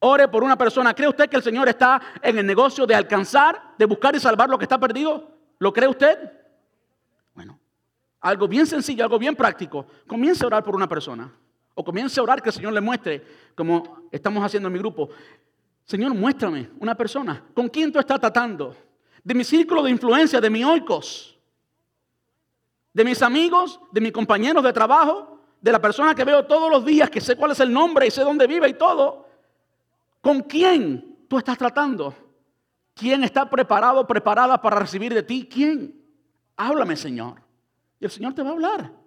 Ore por una persona. ¿Cree usted que el Señor está en el negocio de alcanzar, de buscar y salvar lo que está perdido? ¿Lo cree usted? Bueno, algo bien sencillo, algo bien práctico. Comience a orar por una persona. O comience a orar que el Señor le muestre, como estamos haciendo en mi grupo. Señor, muéstrame una persona. ¿Con quién tú estás tratando? De mi círculo de influencia, de mi oikos, de mis amigos, de mis compañeros de trabajo, de la persona que veo todos los días, que sé cuál es el nombre y sé dónde vive y todo. ¿Con quién tú estás tratando? ¿Quién está preparado, preparada para recibir de ti? ¿Quién? Háblame, Señor. Y el Señor te va a hablar.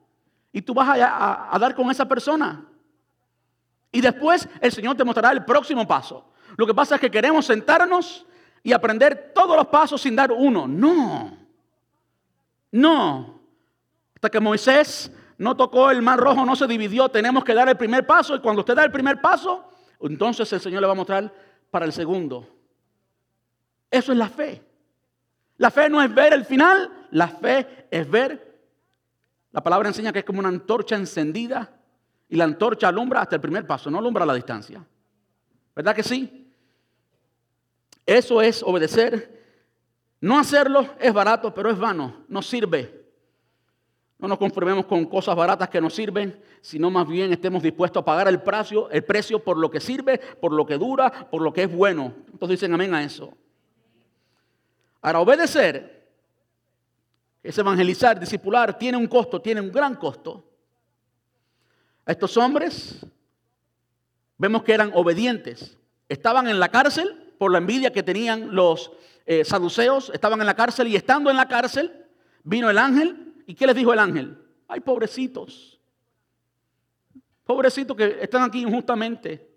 Y tú vas a, dar con esa persona. Y después el Señor te mostrará el próximo paso. Lo que pasa es que queremos sentarnos y aprender todos los pasos sin dar uno. No. No. Hasta que Moisés no tocó el mar rojo, no se dividió. Tenemos que dar el primer paso. Y cuando usted da el primer paso, entonces el Señor le va a mostrar para el segundo. Eso es la fe. La fe no es ver el final, la fe es ver. La palabra enseña que es como una antorcha encendida y la antorcha alumbra hasta el primer paso, no alumbra la distancia. ¿Verdad que sí? Eso es obedecer. No hacerlo es barato, pero es vano, no sirve. No nos conformemos con cosas baratas que nos sirven, sino más bien estemos dispuestos a pagar el precio, el precio por lo que sirve, por lo que dura, por lo que es bueno. Entonces dicen amén a eso. Ahora, obedecer, es evangelizar, discipular, tiene un costo, tiene un gran costo. Estos hombres vemos que eran obedientes. Estaban en la cárcel por la envidia que tenían los eh, saduceos, estaban en la cárcel y estando en la cárcel vino el ángel ¿Y qué les dijo el ángel? Ay, pobrecitos. Pobrecitos que están aquí injustamente.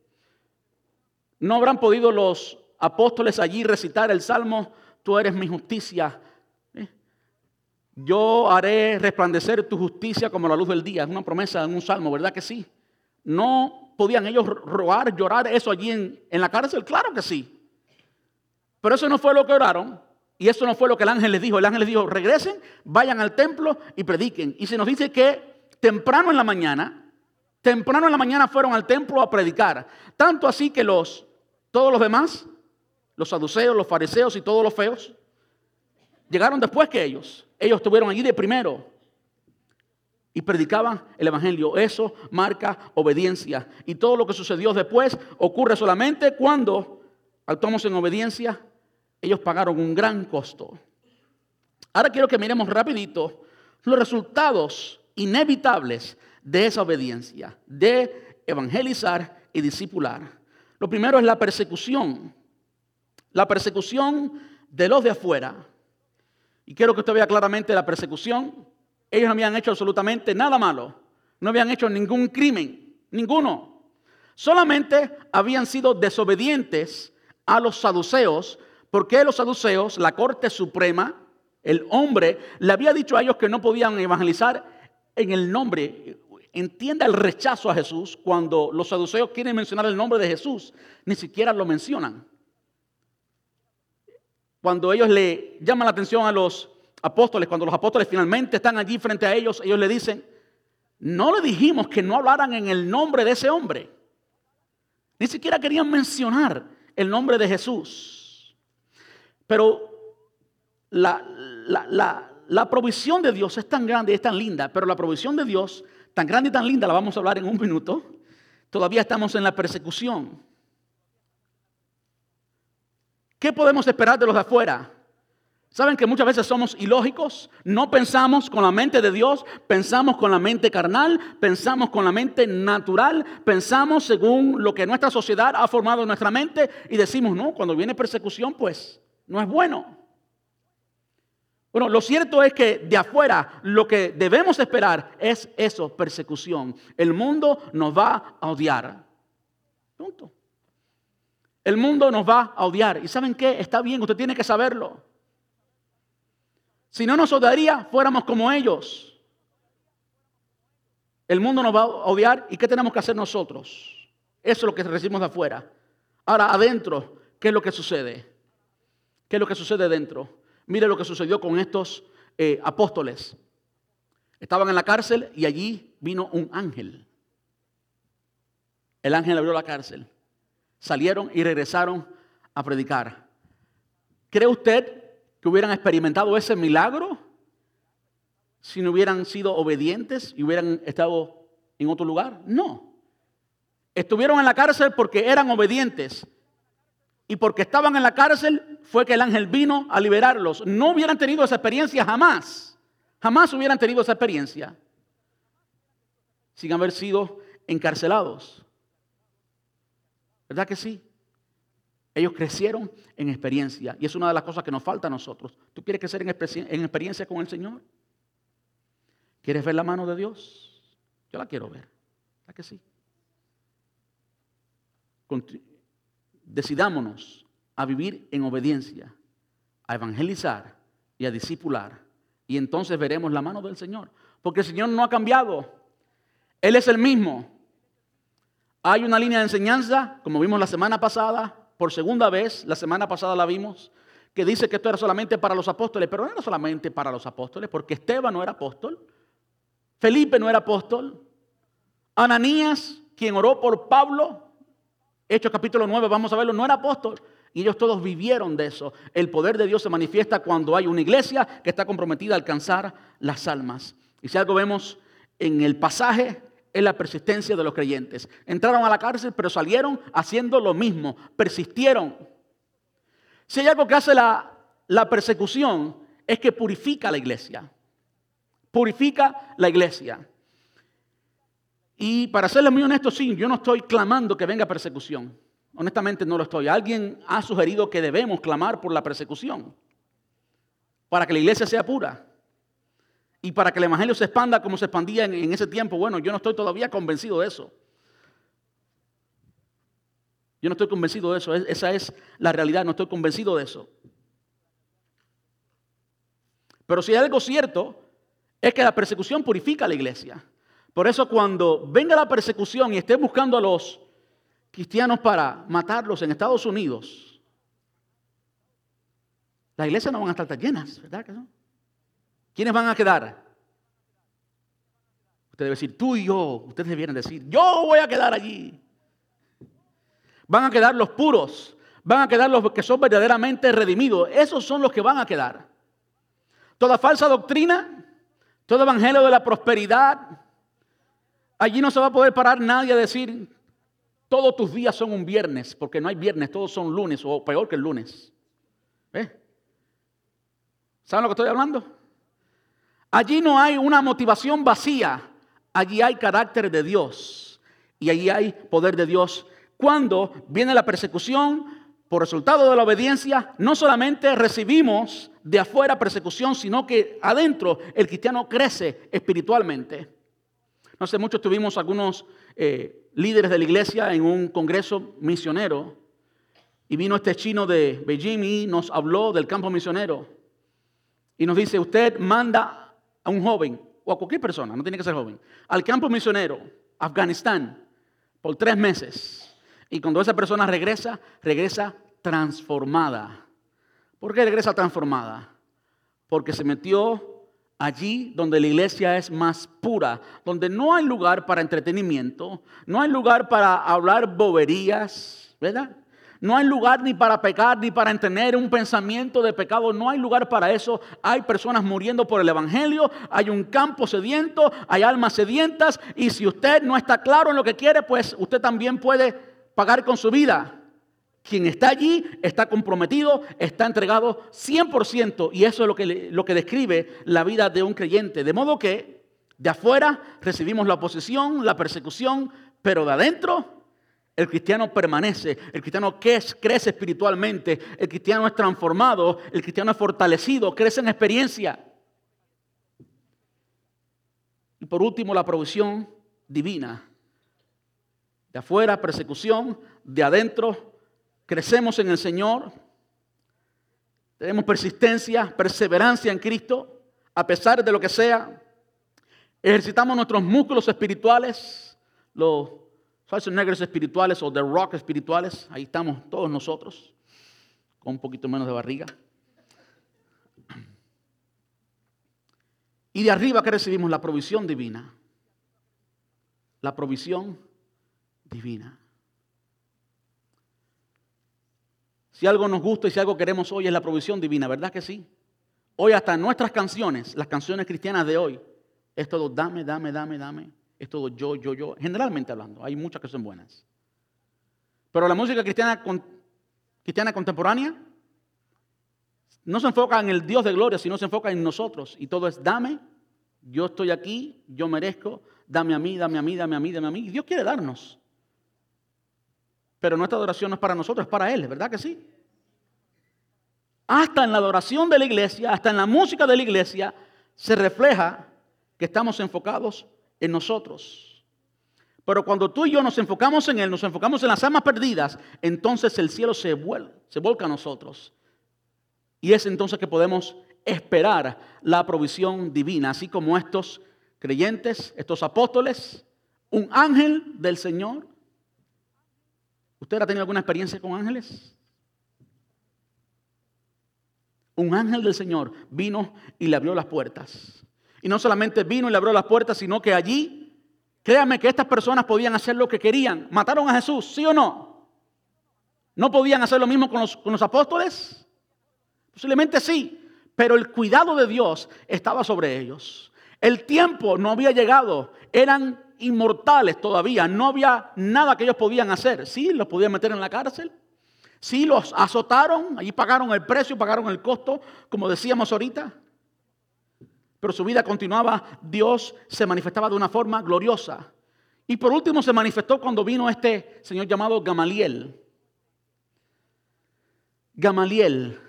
No habrán podido los apóstoles allí recitar el salmo, tú eres mi justicia. Yo haré resplandecer tu justicia como la luz del día. Es una promesa en un salmo, ¿verdad que sí? ¿No podían ellos rogar, llorar eso allí en, en la cárcel? Claro que sí. Pero eso no fue lo que oraron. Y eso no fue lo que el ángel les dijo. El ángel les dijo, regresen, vayan al templo y prediquen. Y se nos dice que temprano en la mañana, temprano en la mañana fueron al templo a predicar. Tanto así que los, todos los demás, los saduceos, los fariseos y todos los feos, llegaron después que ellos. Ellos estuvieron allí de primero y predicaban el Evangelio. Eso marca obediencia. Y todo lo que sucedió después ocurre solamente cuando actuamos en obediencia ellos pagaron un gran costo. Ahora quiero que miremos rapidito los resultados inevitables de esa obediencia, de evangelizar y discipular. Lo primero es la persecución, la persecución de los de afuera. Y quiero que usted vea claramente la persecución. Ellos no habían hecho absolutamente nada malo, no habían hecho ningún crimen, ninguno. Solamente habían sido desobedientes a los saduceos ¿Por qué los saduceos, la Corte Suprema, el hombre, le había dicho a ellos que no podían evangelizar en el nombre? Entienda el rechazo a Jesús cuando los saduceos quieren mencionar el nombre de Jesús, ni siquiera lo mencionan. Cuando ellos le llaman la atención a los apóstoles, cuando los apóstoles finalmente están allí frente a ellos, ellos le dicen, no le dijimos que no hablaran en el nombre de ese hombre. Ni siquiera querían mencionar el nombre de Jesús. Pero la, provisión de Dios es tan grande y es tan linda, pero la provisión de Dios, tan grande y tan linda, la vamos a hablar en un minuto. Todavía estamos en la persecución. ¿Qué podemos esperar de los de afuera? ¿Saben que muchas veces somos ilógicos? No pensamos con la mente de Dios, pensamos con la mente carnal, pensamos con la mente natural, pensamos según lo que nuestra sociedad ha formado en nuestra mente y decimos, no, cuando viene persecución, pues no es bueno. Bueno, lo cierto es que de afuera lo que debemos esperar es eso, persecución. El mundo nos va a odiar. Punto. El mundo nos va a odiar. ¿Y saben qué? Está bien, usted tiene que saberlo. Si no nos odiaría, fuéramos como ellos. El mundo nos va a odiar y ¿qué tenemos que hacer nosotros? Eso es lo que recibimos de afuera. Ahora, adentro, ¿qué es lo que sucede? ¿Qué es lo que sucede dentro? Mire lo que sucedió con estos eh, apóstoles. Estaban en la cárcel y allí vino un ángel. El ángel abrió la cárcel. Salieron y regresaron a predicar. ¿Cree usted que hubieran experimentado ese milagro si no hubieran sido obedientes y hubieran estado en otro lugar? No. Estuvieron en la cárcel porque eran obedientes. Y porque estaban en la cárcel fue que el ángel vino a liberarlos. No hubieran tenido esa experiencia jamás. Jamás hubieran tenido esa experiencia sin haber sido encarcelados. ¿Verdad que sí? Ellos crecieron en experiencia y es una de las cosas que nos falta a nosotros. ¿Tú quieres crecer en, experiencia con el Señor? ¿Quieres ver la mano de Dios? Yo la quiero ver. ¿Verdad que sí? Decidámonos a vivir en obediencia, a evangelizar y a discipular. Y entonces veremos la mano del Señor. Porque el Señor no ha cambiado. Él es el mismo. Hay una línea de enseñanza, como vimos la semana pasada, por segunda vez, la semana pasada la vimos, que dice que esto era solamente para los apóstoles, pero no era solamente para los apóstoles, porque Esteban no era apóstol, Felipe no era apóstol, Ananías, quien oró por Pablo, Hechos capítulo 9, vamos a verlo, no era apóstol. Y ellos todos vivieron de eso. El poder de Dios se manifiesta cuando hay una iglesia que está comprometida a alcanzar las almas. Y si algo vemos en el pasaje, es la persistencia de los creyentes. Entraron a la cárcel, pero salieron haciendo lo mismo, persistieron. Si hay algo que hace la, persecución, es que purifica la iglesia. Purifica la iglesia. Y para serles muy honesto, sí, yo no estoy clamando que venga persecución. Honestamente no lo estoy. Alguien ha sugerido que debemos clamar por la persecución para que la iglesia sea pura y para que el Evangelio se expanda como se expandía en, ese tiempo. Bueno, yo no estoy todavía convencido de eso. Yo no estoy convencido de eso. Esa es la realidad. No estoy convencido de eso. Pero si hay algo cierto, es que la persecución purifica a la iglesia. Por eso cuando venga la persecución y estén buscando a los cristianos para matarlos en Estados Unidos, las iglesias no van a estar tan llenas, ¿verdad que no? ¿Quiénes van a quedar? Usted debe decir, tú y yo. Ustedes debieran decir, yo voy a quedar allí. Van a quedar los puros. Van a quedar los que son verdaderamente redimidos. Esos son los que van a quedar. Toda falsa doctrina, todo evangelio de la prosperidad. Allí no se va a poder parar nadie a decir, todos tus días son un viernes, porque no hay viernes, todos son lunes o peor que el lunes. ¿Eh? ¿Saben lo que estoy hablando? Allí no hay una motivación vacía, allí hay carácter de Dios y allí hay poder de Dios. Cuando viene la persecución por resultado de la obediencia, no solamente recibimos de afuera persecución, sino que adentro el cristiano crece espiritualmente. No sé, mucho tuvimos algunos eh, líderes de la iglesia en un congreso misionero y vino este chino de Beijing y nos habló del campo misionero. Y nos dice, usted manda a un joven o a cualquier persona, no tiene que ser joven, al campo misionero, Afganistán, por tres meses. Y cuando esa persona regresa, regresa transformada. ¿Por qué regresa transformada? Porque se metió allí donde la iglesia es más pura, donde no hay lugar para entretenimiento, no hay lugar para hablar boberías, ¿verdad? No hay lugar ni para pecar, ni para tener un pensamiento de pecado. No hay lugar para eso. Hay personas muriendo por el Evangelio. Hay un campo sediento. Hay almas sedientas. Y si usted no está claro en lo que quiere, pues usted también puede pagar con su vida. Quien está allí está comprometido, está entregado 100%. Y eso es lo que, lo que describe la vida de un creyente. De modo que de afuera recibimos la oposición, la persecución, pero de adentro el cristiano permanece, el cristiano crece espiritualmente, el cristiano es transformado, el cristiano es fortalecido, crece en experiencia. Y por último, la provisión divina. De afuera, persecución, de adentro, crecemos en el Señor, tenemos persistencia, perseverancia en Cristo, a pesar de lo que sea. Ejercitamos nuestros músculos espirituales, los negros espirituales o The Rock espirituales, ahí estamos todos nosotros, con un poquito menos de barriga. Y de arriba que recibimos la provisión divina. La provisión divina. Si algo nos gusta y si algo queremos hoy es la provisión divina, ¿verdad que sí? Hoy hasta nuestras canciones, las canciones cristianas de hoy, es todo dame, dame, dame, dame. Es todo yo, yo, yo. Generalmente hablando, hay muchas que son buenas. Pero la música cristiana, cristiana contemporánea no se enfoca en el Dios de gloria, sino se enfoca en nosotros. Y todo es dame, yo estoy aquí, yo merezco, dame a mí, dame a mí, dame a mí, dame a mí. Y Dios quiere darnos. Pero nuestra adoración no es para nosotros, es para Él, ¿verdad que sí? Hasta en la adoración de la iglesia, hasta en la música de la iglesia, se refleja que estamos enfocados en nosotros. Pero cuando tú y yo nos enfocamos en Él, nos enfocamos en las almas perdidas, entonces el cielo se, vuelve, se volca a nosotros. Y es entonces que podemos esperar la provisión divina, así como estos creyentes, estos apóstoles, un ángel del Señor. ¿Usted ha tenido alguna experiencia con ángeles? Un ángel del Señor vino y le abrió las puertas. Y no solamente vino y le abrió las puertas, sino que allí, créanme que estas personas podían hacer lo que querían. ¿Mataron a Jesús? ¿Sí o no? ¿No podían hacer lo mismo con los, con los apóstoles? Posiblemente sí, pero el cuidado de Dios estaba sobre ellos. El tiempo no había llegado, eran inmortales todavía, no había nada que ellos podían hacer. Sí, los podían meter en la cárcel, sí, los azotaron, allí pagaron el precio, pagaron el costo, como decíamos ahorita. Pero su vida continuaba, Dios se manifestaba de una forma gloriosa. Y por último se manifestó cuando vino este señor llamado Gamaliel. Gamaliel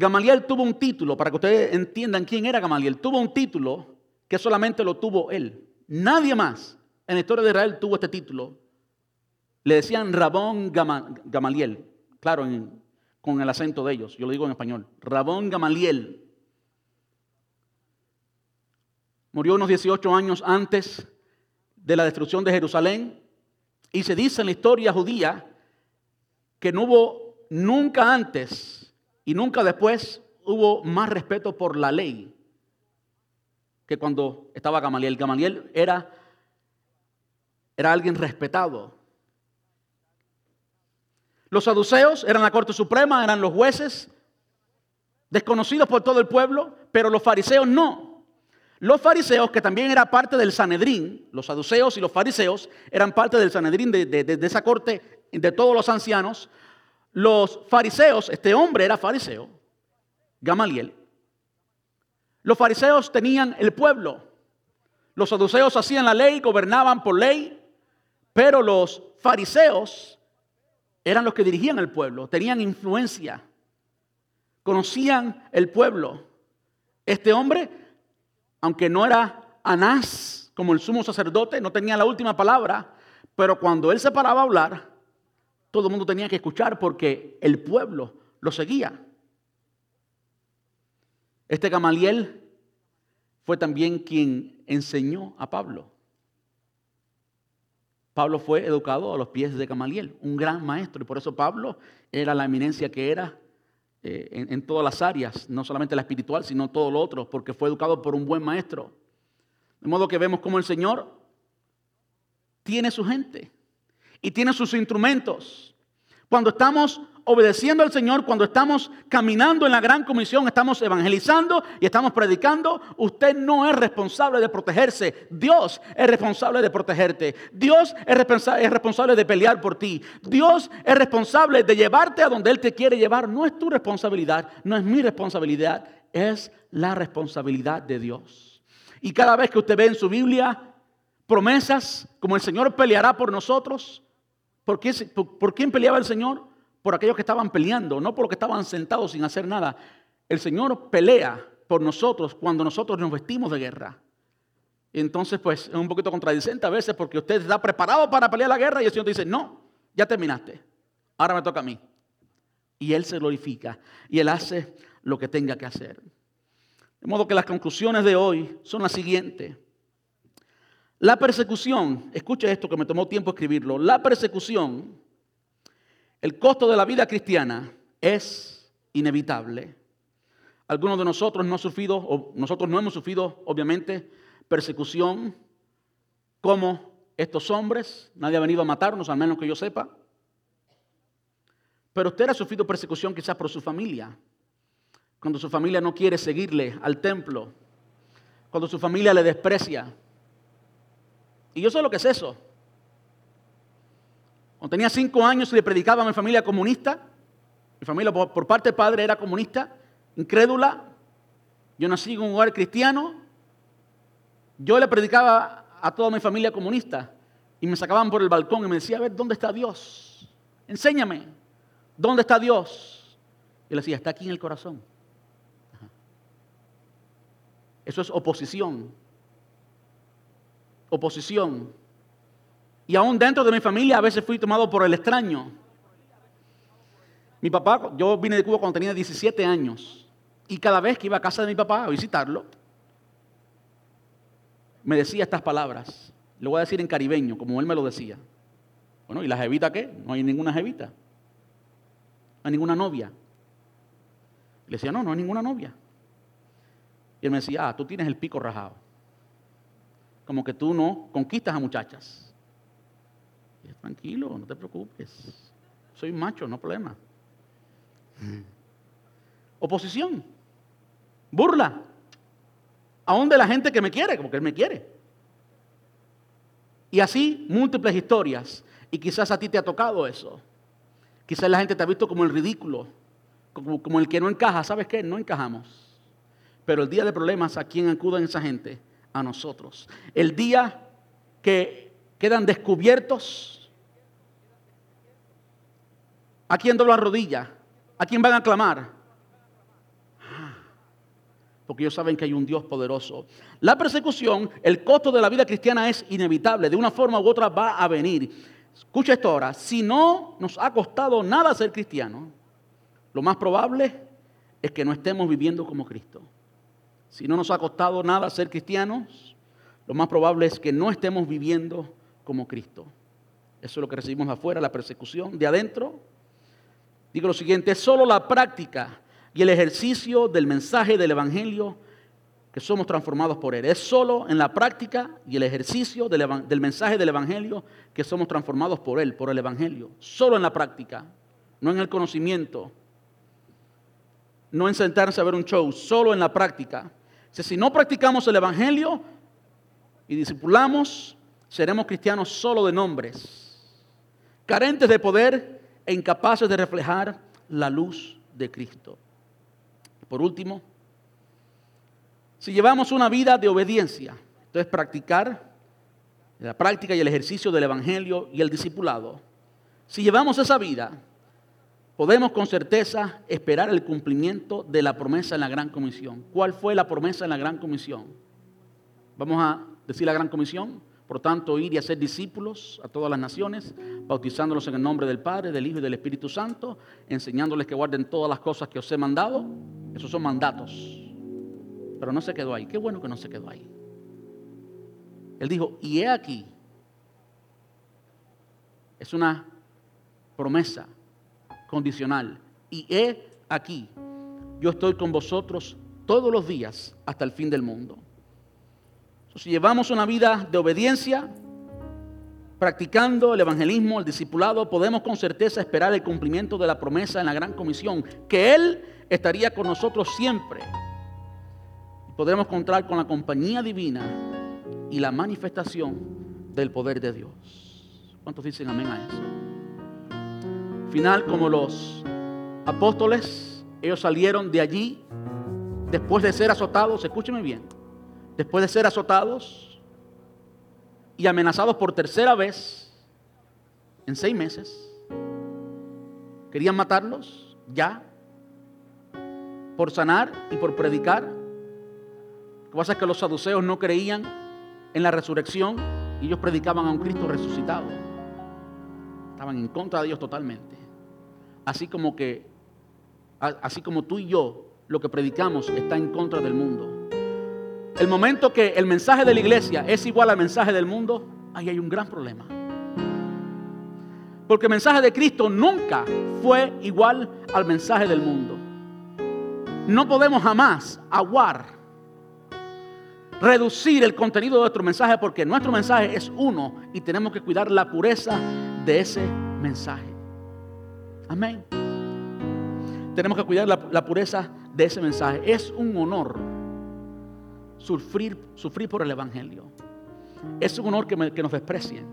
Gamaliel tuvo un título, para que ustedes entiendan quién era Gamaliel, tuvo un título que solamente lo tuvo él. Nadie más en la historia de Israel tuvo este título. Le decían Rabón Gamaliel, claro, con el acento de ellos, yo lo digo en español. Rabón Gamaliel. Murió unos 18 años antes de la destrucción de Jerusalén y se dice en la historia judía que no hubo nunca antes y nunca después hubo más respeto por la ley que cuando estaba Gamaliel. Gamaliel era, era alguien respetado. Los saduceos eran la Corte Suprema, eran los jueces, desconocidos por todo el pueblo, pero los fariseos no. Los fariseos, que también era parte del Sanedrín, los saduceos y los fariseos eran parte del Sanedrín de, de esa corte de todos los ancianos, los fariseos, este hombre era fariseo, Gamaliel. Los fariseos tenían el pueblo. Los saduceos hacían la ley, gobernaban por ley, pero los fariseos eran los que dirigían el pueblo, tenían influencia, conocían el pueblo. Este hombre, aunque no era Anás como el sumo sacerdote, no tenía la última palabra, pero cuando él se paraba a hablar, todo el mundo tenía que escuchar porque el pueblo lo seguía. Este Gamaliel fue también quien enseñó a Pablo. Pablo fue educado a los pies de Gamaliel, un gran maestro, y por eso Pablo era la eminencia que era eh, en, en, todas las áreas, no solamente la espiritual, sino todo lo otro, porque fue educado por un buen maestro. De modo que vemos cómo el Señor tiene su gente y tiene sus instrumentos. Cuando estamos obedeciendo al Señor, cuando estamos caminando en la gran comisión, estamos evangelizando y estamos predicando, usted no es responsable de protegerse. Dios es responsable de protegerte. Dios es responsable, es responsable de pelear por ti. Dios es responsable de llevarte a donde Él te quiere llevar. No es tu responsabilidad, no es mi responsabilidad, es la responsabilidad de Dios. Y cada vez que usted ve en su Biblia promesas como el Señor peleará por nosotros, ¿por, qué, por, quién peleaba el Señor? Por aquellos que estaban peleando, no por los que estaban sentados sin hacer nada. El Señor pelea por nosotros cuando nosotros nos vestimos de guerra. Entonces, pues, es un poquito contradicente a veces porque usted está preparado para pelear la guerra y el Señor te dice, no, ya terminaste, ahora me toca a mí. Y Él se glorifica y Él hace lo que tenga que hacer. De modo que las conclusiones de hoy son las siguientes. La persecución, escuche esto que me tomó tiempo escribirlo, la persecución, el costo de la vida cristiana es inevitable. Algunos de nosotros no, sufrido, o nosotros no hemos sufrido, obviamente, persecución como estos hombres. Nadie ha venido a matarnos, al menos que yo sepa. Pero usted ha sufrido persecución quizás por su familia. Cuando su familia no quiere seguirle al templo. Cuando su familia le desprecia y yo sé lo que es eso. Cuando tenía cinco años le predicaba a mi familia comunista. Mi familia por, parte de padre era comunista, incrédula. Yo nací en un hogar cristiano. Yo le predicaba a toda mi familia comunista y me sacaban por el balcón y me decía, a ver, ¿dónde está Dios? Enséñame, ¿dónde está Dios? Y le decía, está aquí en el corazón. Eso es oposición. Oposición. Y aún dentro de mi familia a veces fui tomado por el extraño. Mi papá, yo vine de Cuba cuando tenía 17 años. Y cada vez que iba a casa de mi papá a visitarlo, me decía estas palabras. Lo voy a decir en caribeño, como él me lo decía. Bueno, ¿y la jevita qué? No hay ninguna jevita. No hay ninguna novia. Le decía, no, no hay ninguna novia. Y él me decía, ah, tú tienes el pico rajado. Como que tú no conquistas a muchachas. Tranquilo, no te preocupes. Soy macho, no problema. Oposición. Burla. Aún de la gente que me quiere, como que él me quiere. Y así múltiples historias. Y quizás a ti te ha tocado eso. Quizás la gente te ha visto como el ridículo, como, como el que no encaja. ¿Sabes qué? No encajamos. Pero el día de problemas, ¿a quién acuden esa gente? A nosotros. El día que quedan descubiertos, ¿a quién dobla rodilla? ¿A quién van a clamar? Porque ellos saben que hay un Dios poderoso. La persecución, el costo de la vida cristiana es inevitable. De una forma u otra va a venir. Escucha esto ahora. Si no nos ha costado nada ser cristianos, lo más probable es que no estemos viviendo como Cristo. Si no nos ha costado nada ser cristianos, lo más probable es que no estemos viviendo como Cristo. Eso es lo que recibimos afuera, la persecución. De adentro, digo lo siguiente, es solo la práctica y el ejercicio del mensaje del Evangelio que somos transformados por Él. Es solo en la práctica y el ejercicio del, del, mensaje del Evangelio que somos transformados por Él, por el Evangelio. Solo en la práctica, no en el conocimiento, no en sentarse a ver un show, solo en la práctica. Si no practicamos el Evangelio y discipulamos, seremos cristianos solo de nombres, carentes de poder e incapaces de reflejar la luz de Cristo. Por último, si llevamos una vida de obediencia, entonces practicar la práctica y el ejercicio del Evangelio y el discipulado, si llevamos esa vida, podemos con certeza esperar el cumplimiento de la promesa en la gran comisión. ¿Cuál fue la promesa en la gran comisión? Vamos a decir la gran comisión. Por tanto, ir y hacer discípulos a todas las naciones, bautizándolos en el nombre del Padre, del Hijo y del Espíritu Santo, enseñándoles que guarden todas las cosas que os he mandado. Esos son mandatos. Pero no se quedó ahí. Qué bueno que no se quedó ahí. Él dijo, y he aquí. Es una promesa condicional. Y he aquí, yo estoy con vosotros todos los días hasta el fin del mundo. Si llevamos una vida de obediencia, practicando el evangelismo, el discipulado, podemos con certeza esperar el cumplimiento de la promesa en la gran comisión, que Él estaría con nosotros siempre. Podremos contar con la compañía divina y la manifestación del poder de Dios. ¿Cuántos dicen amén a eso? final como los apóstoles, ellos salieron de allí después de ser azotados, escúcheme bien, después de ser azotados y amenazados por tercera vez en seis meses. Querían matarlos ya por sanar y por predicar. Lo que pasa es que los saduceos no creían en la resurrección y ellos predicaban a un Cristo resucitado. Estaban en contra de Dios totalmente así como que, así como tú y yo, lo que predicamos está en contra del mundo. El momento que el mensaje de la iglesia es igual al mensaje del mundo, ahí hay un gran problema. Porque el mensaje de Cristo nunca fue igual al mensaje del mundo. No podemos jamás aguar, reducir el contenido de nuestro mensaje porque nuestro mensaje es uno y tenemos que cuidar la pureza de ese mensaje. Amén. Tenemos que cuidar la, pureza de ese mensaje. Es un honor sufrir, sufrir por el Evangelio. Es un honor que, nos desprecien.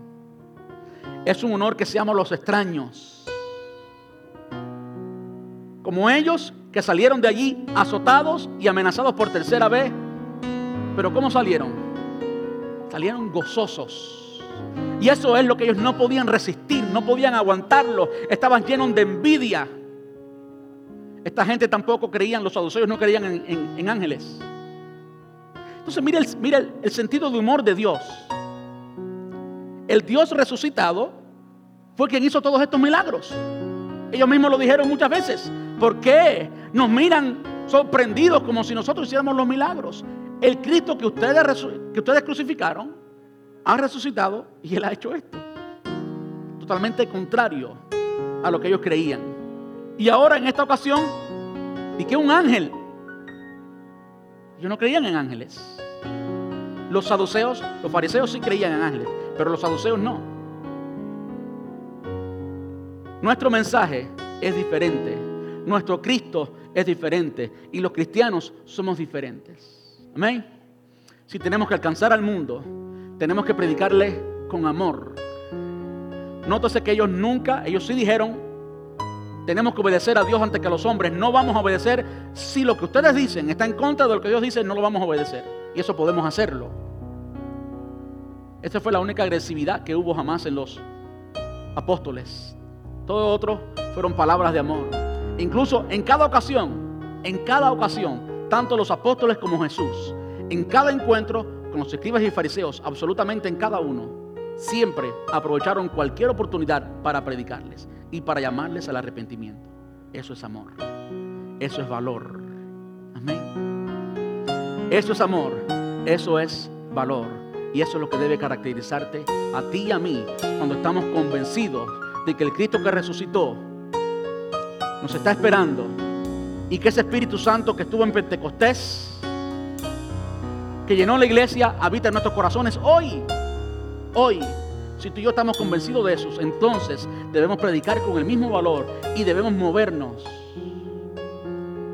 Es un honor que seamos los extraños. Como ellos que salieron de allí azotados y amenazados por tercera vez. Pero ¿cómo salieron? Salieron gozosos. Y eso es lo que ellos no podían resistir, no podían aguantarlo. Estaban llenos de envidia. Esta gente tampoco creían, los saduceos no creían en, ángeles. Entonces mire, el, el sentido de humor de Dios. El Dios resucitado fue quien hizo todos estos milagros. Ellos mismos lo dijeron muchas veces. ¿Por qué nos miran sorprendidos como si nosotros hiciéramos los milagros? El Cristo que ustedes, que ustedes crucificaron ha resucitado y Él ha hecho esto. Totalmente contrario a lo que ellos creían. Y ahora en esta ocasión, ¿y qué un ángel? Ellos no creían en ángeles. Los saduceos, los fariseos sí creían en ángeles, pero los saduceos no. Nuestro mensaje es diferente nuestro Cristo es diferente y los cristianos somos diferentes. Amén. Si tenemos que alcanzar al mundo, tenemos que predicarle con amor. Nótese que ellos nunca, ellos sí dijeron, tenemos que obedecer a Dios antes que a los hombres. No vamos a obedecer si lo que ustedes dicen está en contra de lo que Dios dice, no lo vamos a obedecer. Y eso podemos hacerlo. Esa fue la única agresividad que hubo jamás en los apóstoles. Todo otro fueron palabras de amor. Incluso en cada ocasión, en cada ocasión, tanto los apóstoles como Jesús, en cada encuentro con los escribas y fariseos, absolutamente en cada uno, siempre aprovecharon cualquier oportunidad para predicarles y para llamarles al arrepentimiento. Eso es amor. Eso es valor. Amén. Eso es amor. Eso es valor. Y eso es lo que debe caracterizarte a ti y a mí cuando estamos convencidos de que el Cristo que resucitó nos está esperando y que ese Espíritu Santo que estuvo en Pentecostés, que llenó la iglesia, habita en nuestros corazones hoy. Hoy, si tú y yo estamos convencidos de eso, entonces debemos predicar con el mismo valor y debemos movernos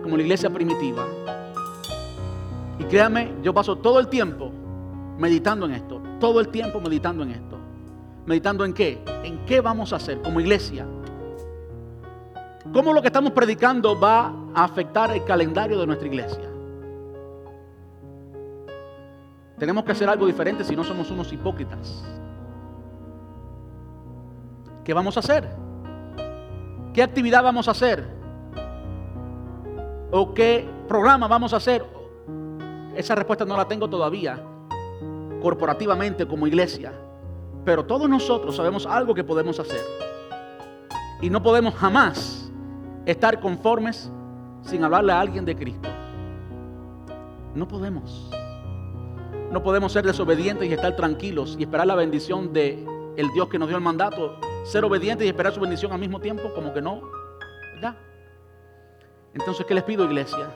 como la iglesia primitiva. Y créame, yo paso todo el tiempo meditando en esto, todo el tiempo meditando en esto. ¿Meditando en qué? ¿En qué vamos a hacer como iglesia? ¿Cómo lo que estamos predicando va a afectar el calendario de nuestra iglesia? Tenemos que hacer algo diferente si no somos unos hipócritas. ¿Qué vamos a hacer? ¿Qué actividad vamos a hacer? ¿O qué programa vamos a hacer? Esa respuesta no la tengo todavía corporativamente como iglesia. Pero todos nosotros sabemos algo que podemos hacer. Y no podemos jamás estar conformes sin hablarle a alguien de Cristo. No podemos. No podemos ser desobedientes y estar tranquilos y esperar la bendición de el Dios que nos dio el mandato. Ser obedientes y esperar su bendición al mismo tiempo, como que no. ¿Verdad? Entonces, ¿qué les pido, iglesia?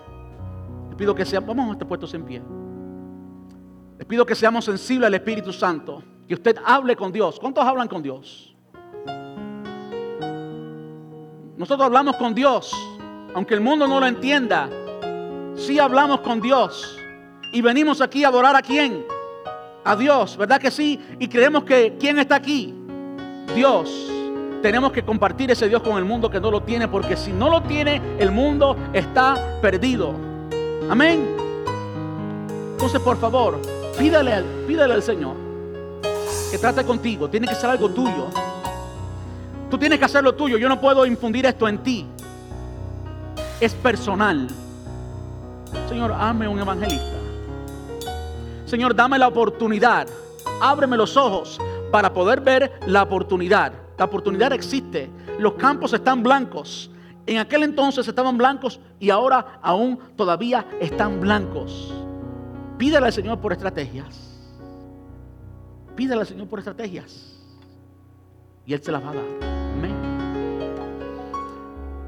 Les pido que seamos, vamos a estar puestos en pie. Les pido que seamos sensibles al Espíritu Santo. Que usted hable con Dios. ¿Cuántos hablan con Dios? Nosotros hablamos con Dios, aunque el mundo no lo entienda. Sí hablamos con Dios. Y venimos aquí a adorar a quién? A Dios, ¿verdad que sí? Y creemos que ¿quién está aquí? Dios. Tenemos que compartir ese Dios con el mundo que no lo tiene, porque si no lo tiene, el mundo está perdido. Amén. Entonces, por favor, pídale, pídale al Señor que trate contigo. Tiene que ser algo tuyo. Tú tienes que hacer lo tuyo. Yo no puedo infundir esto en ti. Es personal. Señor, hazme un evangelista. Señor, dame la oportunidad. Ábreme los ojos para poder ver la oportunidad. La oportunidad existe. Los campos están blancos. En aquel entonces estaban blancos y ahora aún todavía están blancos. Pídele al Señor por estrategias. Pídele al Señor por estrategias. Y Él se las va a dar.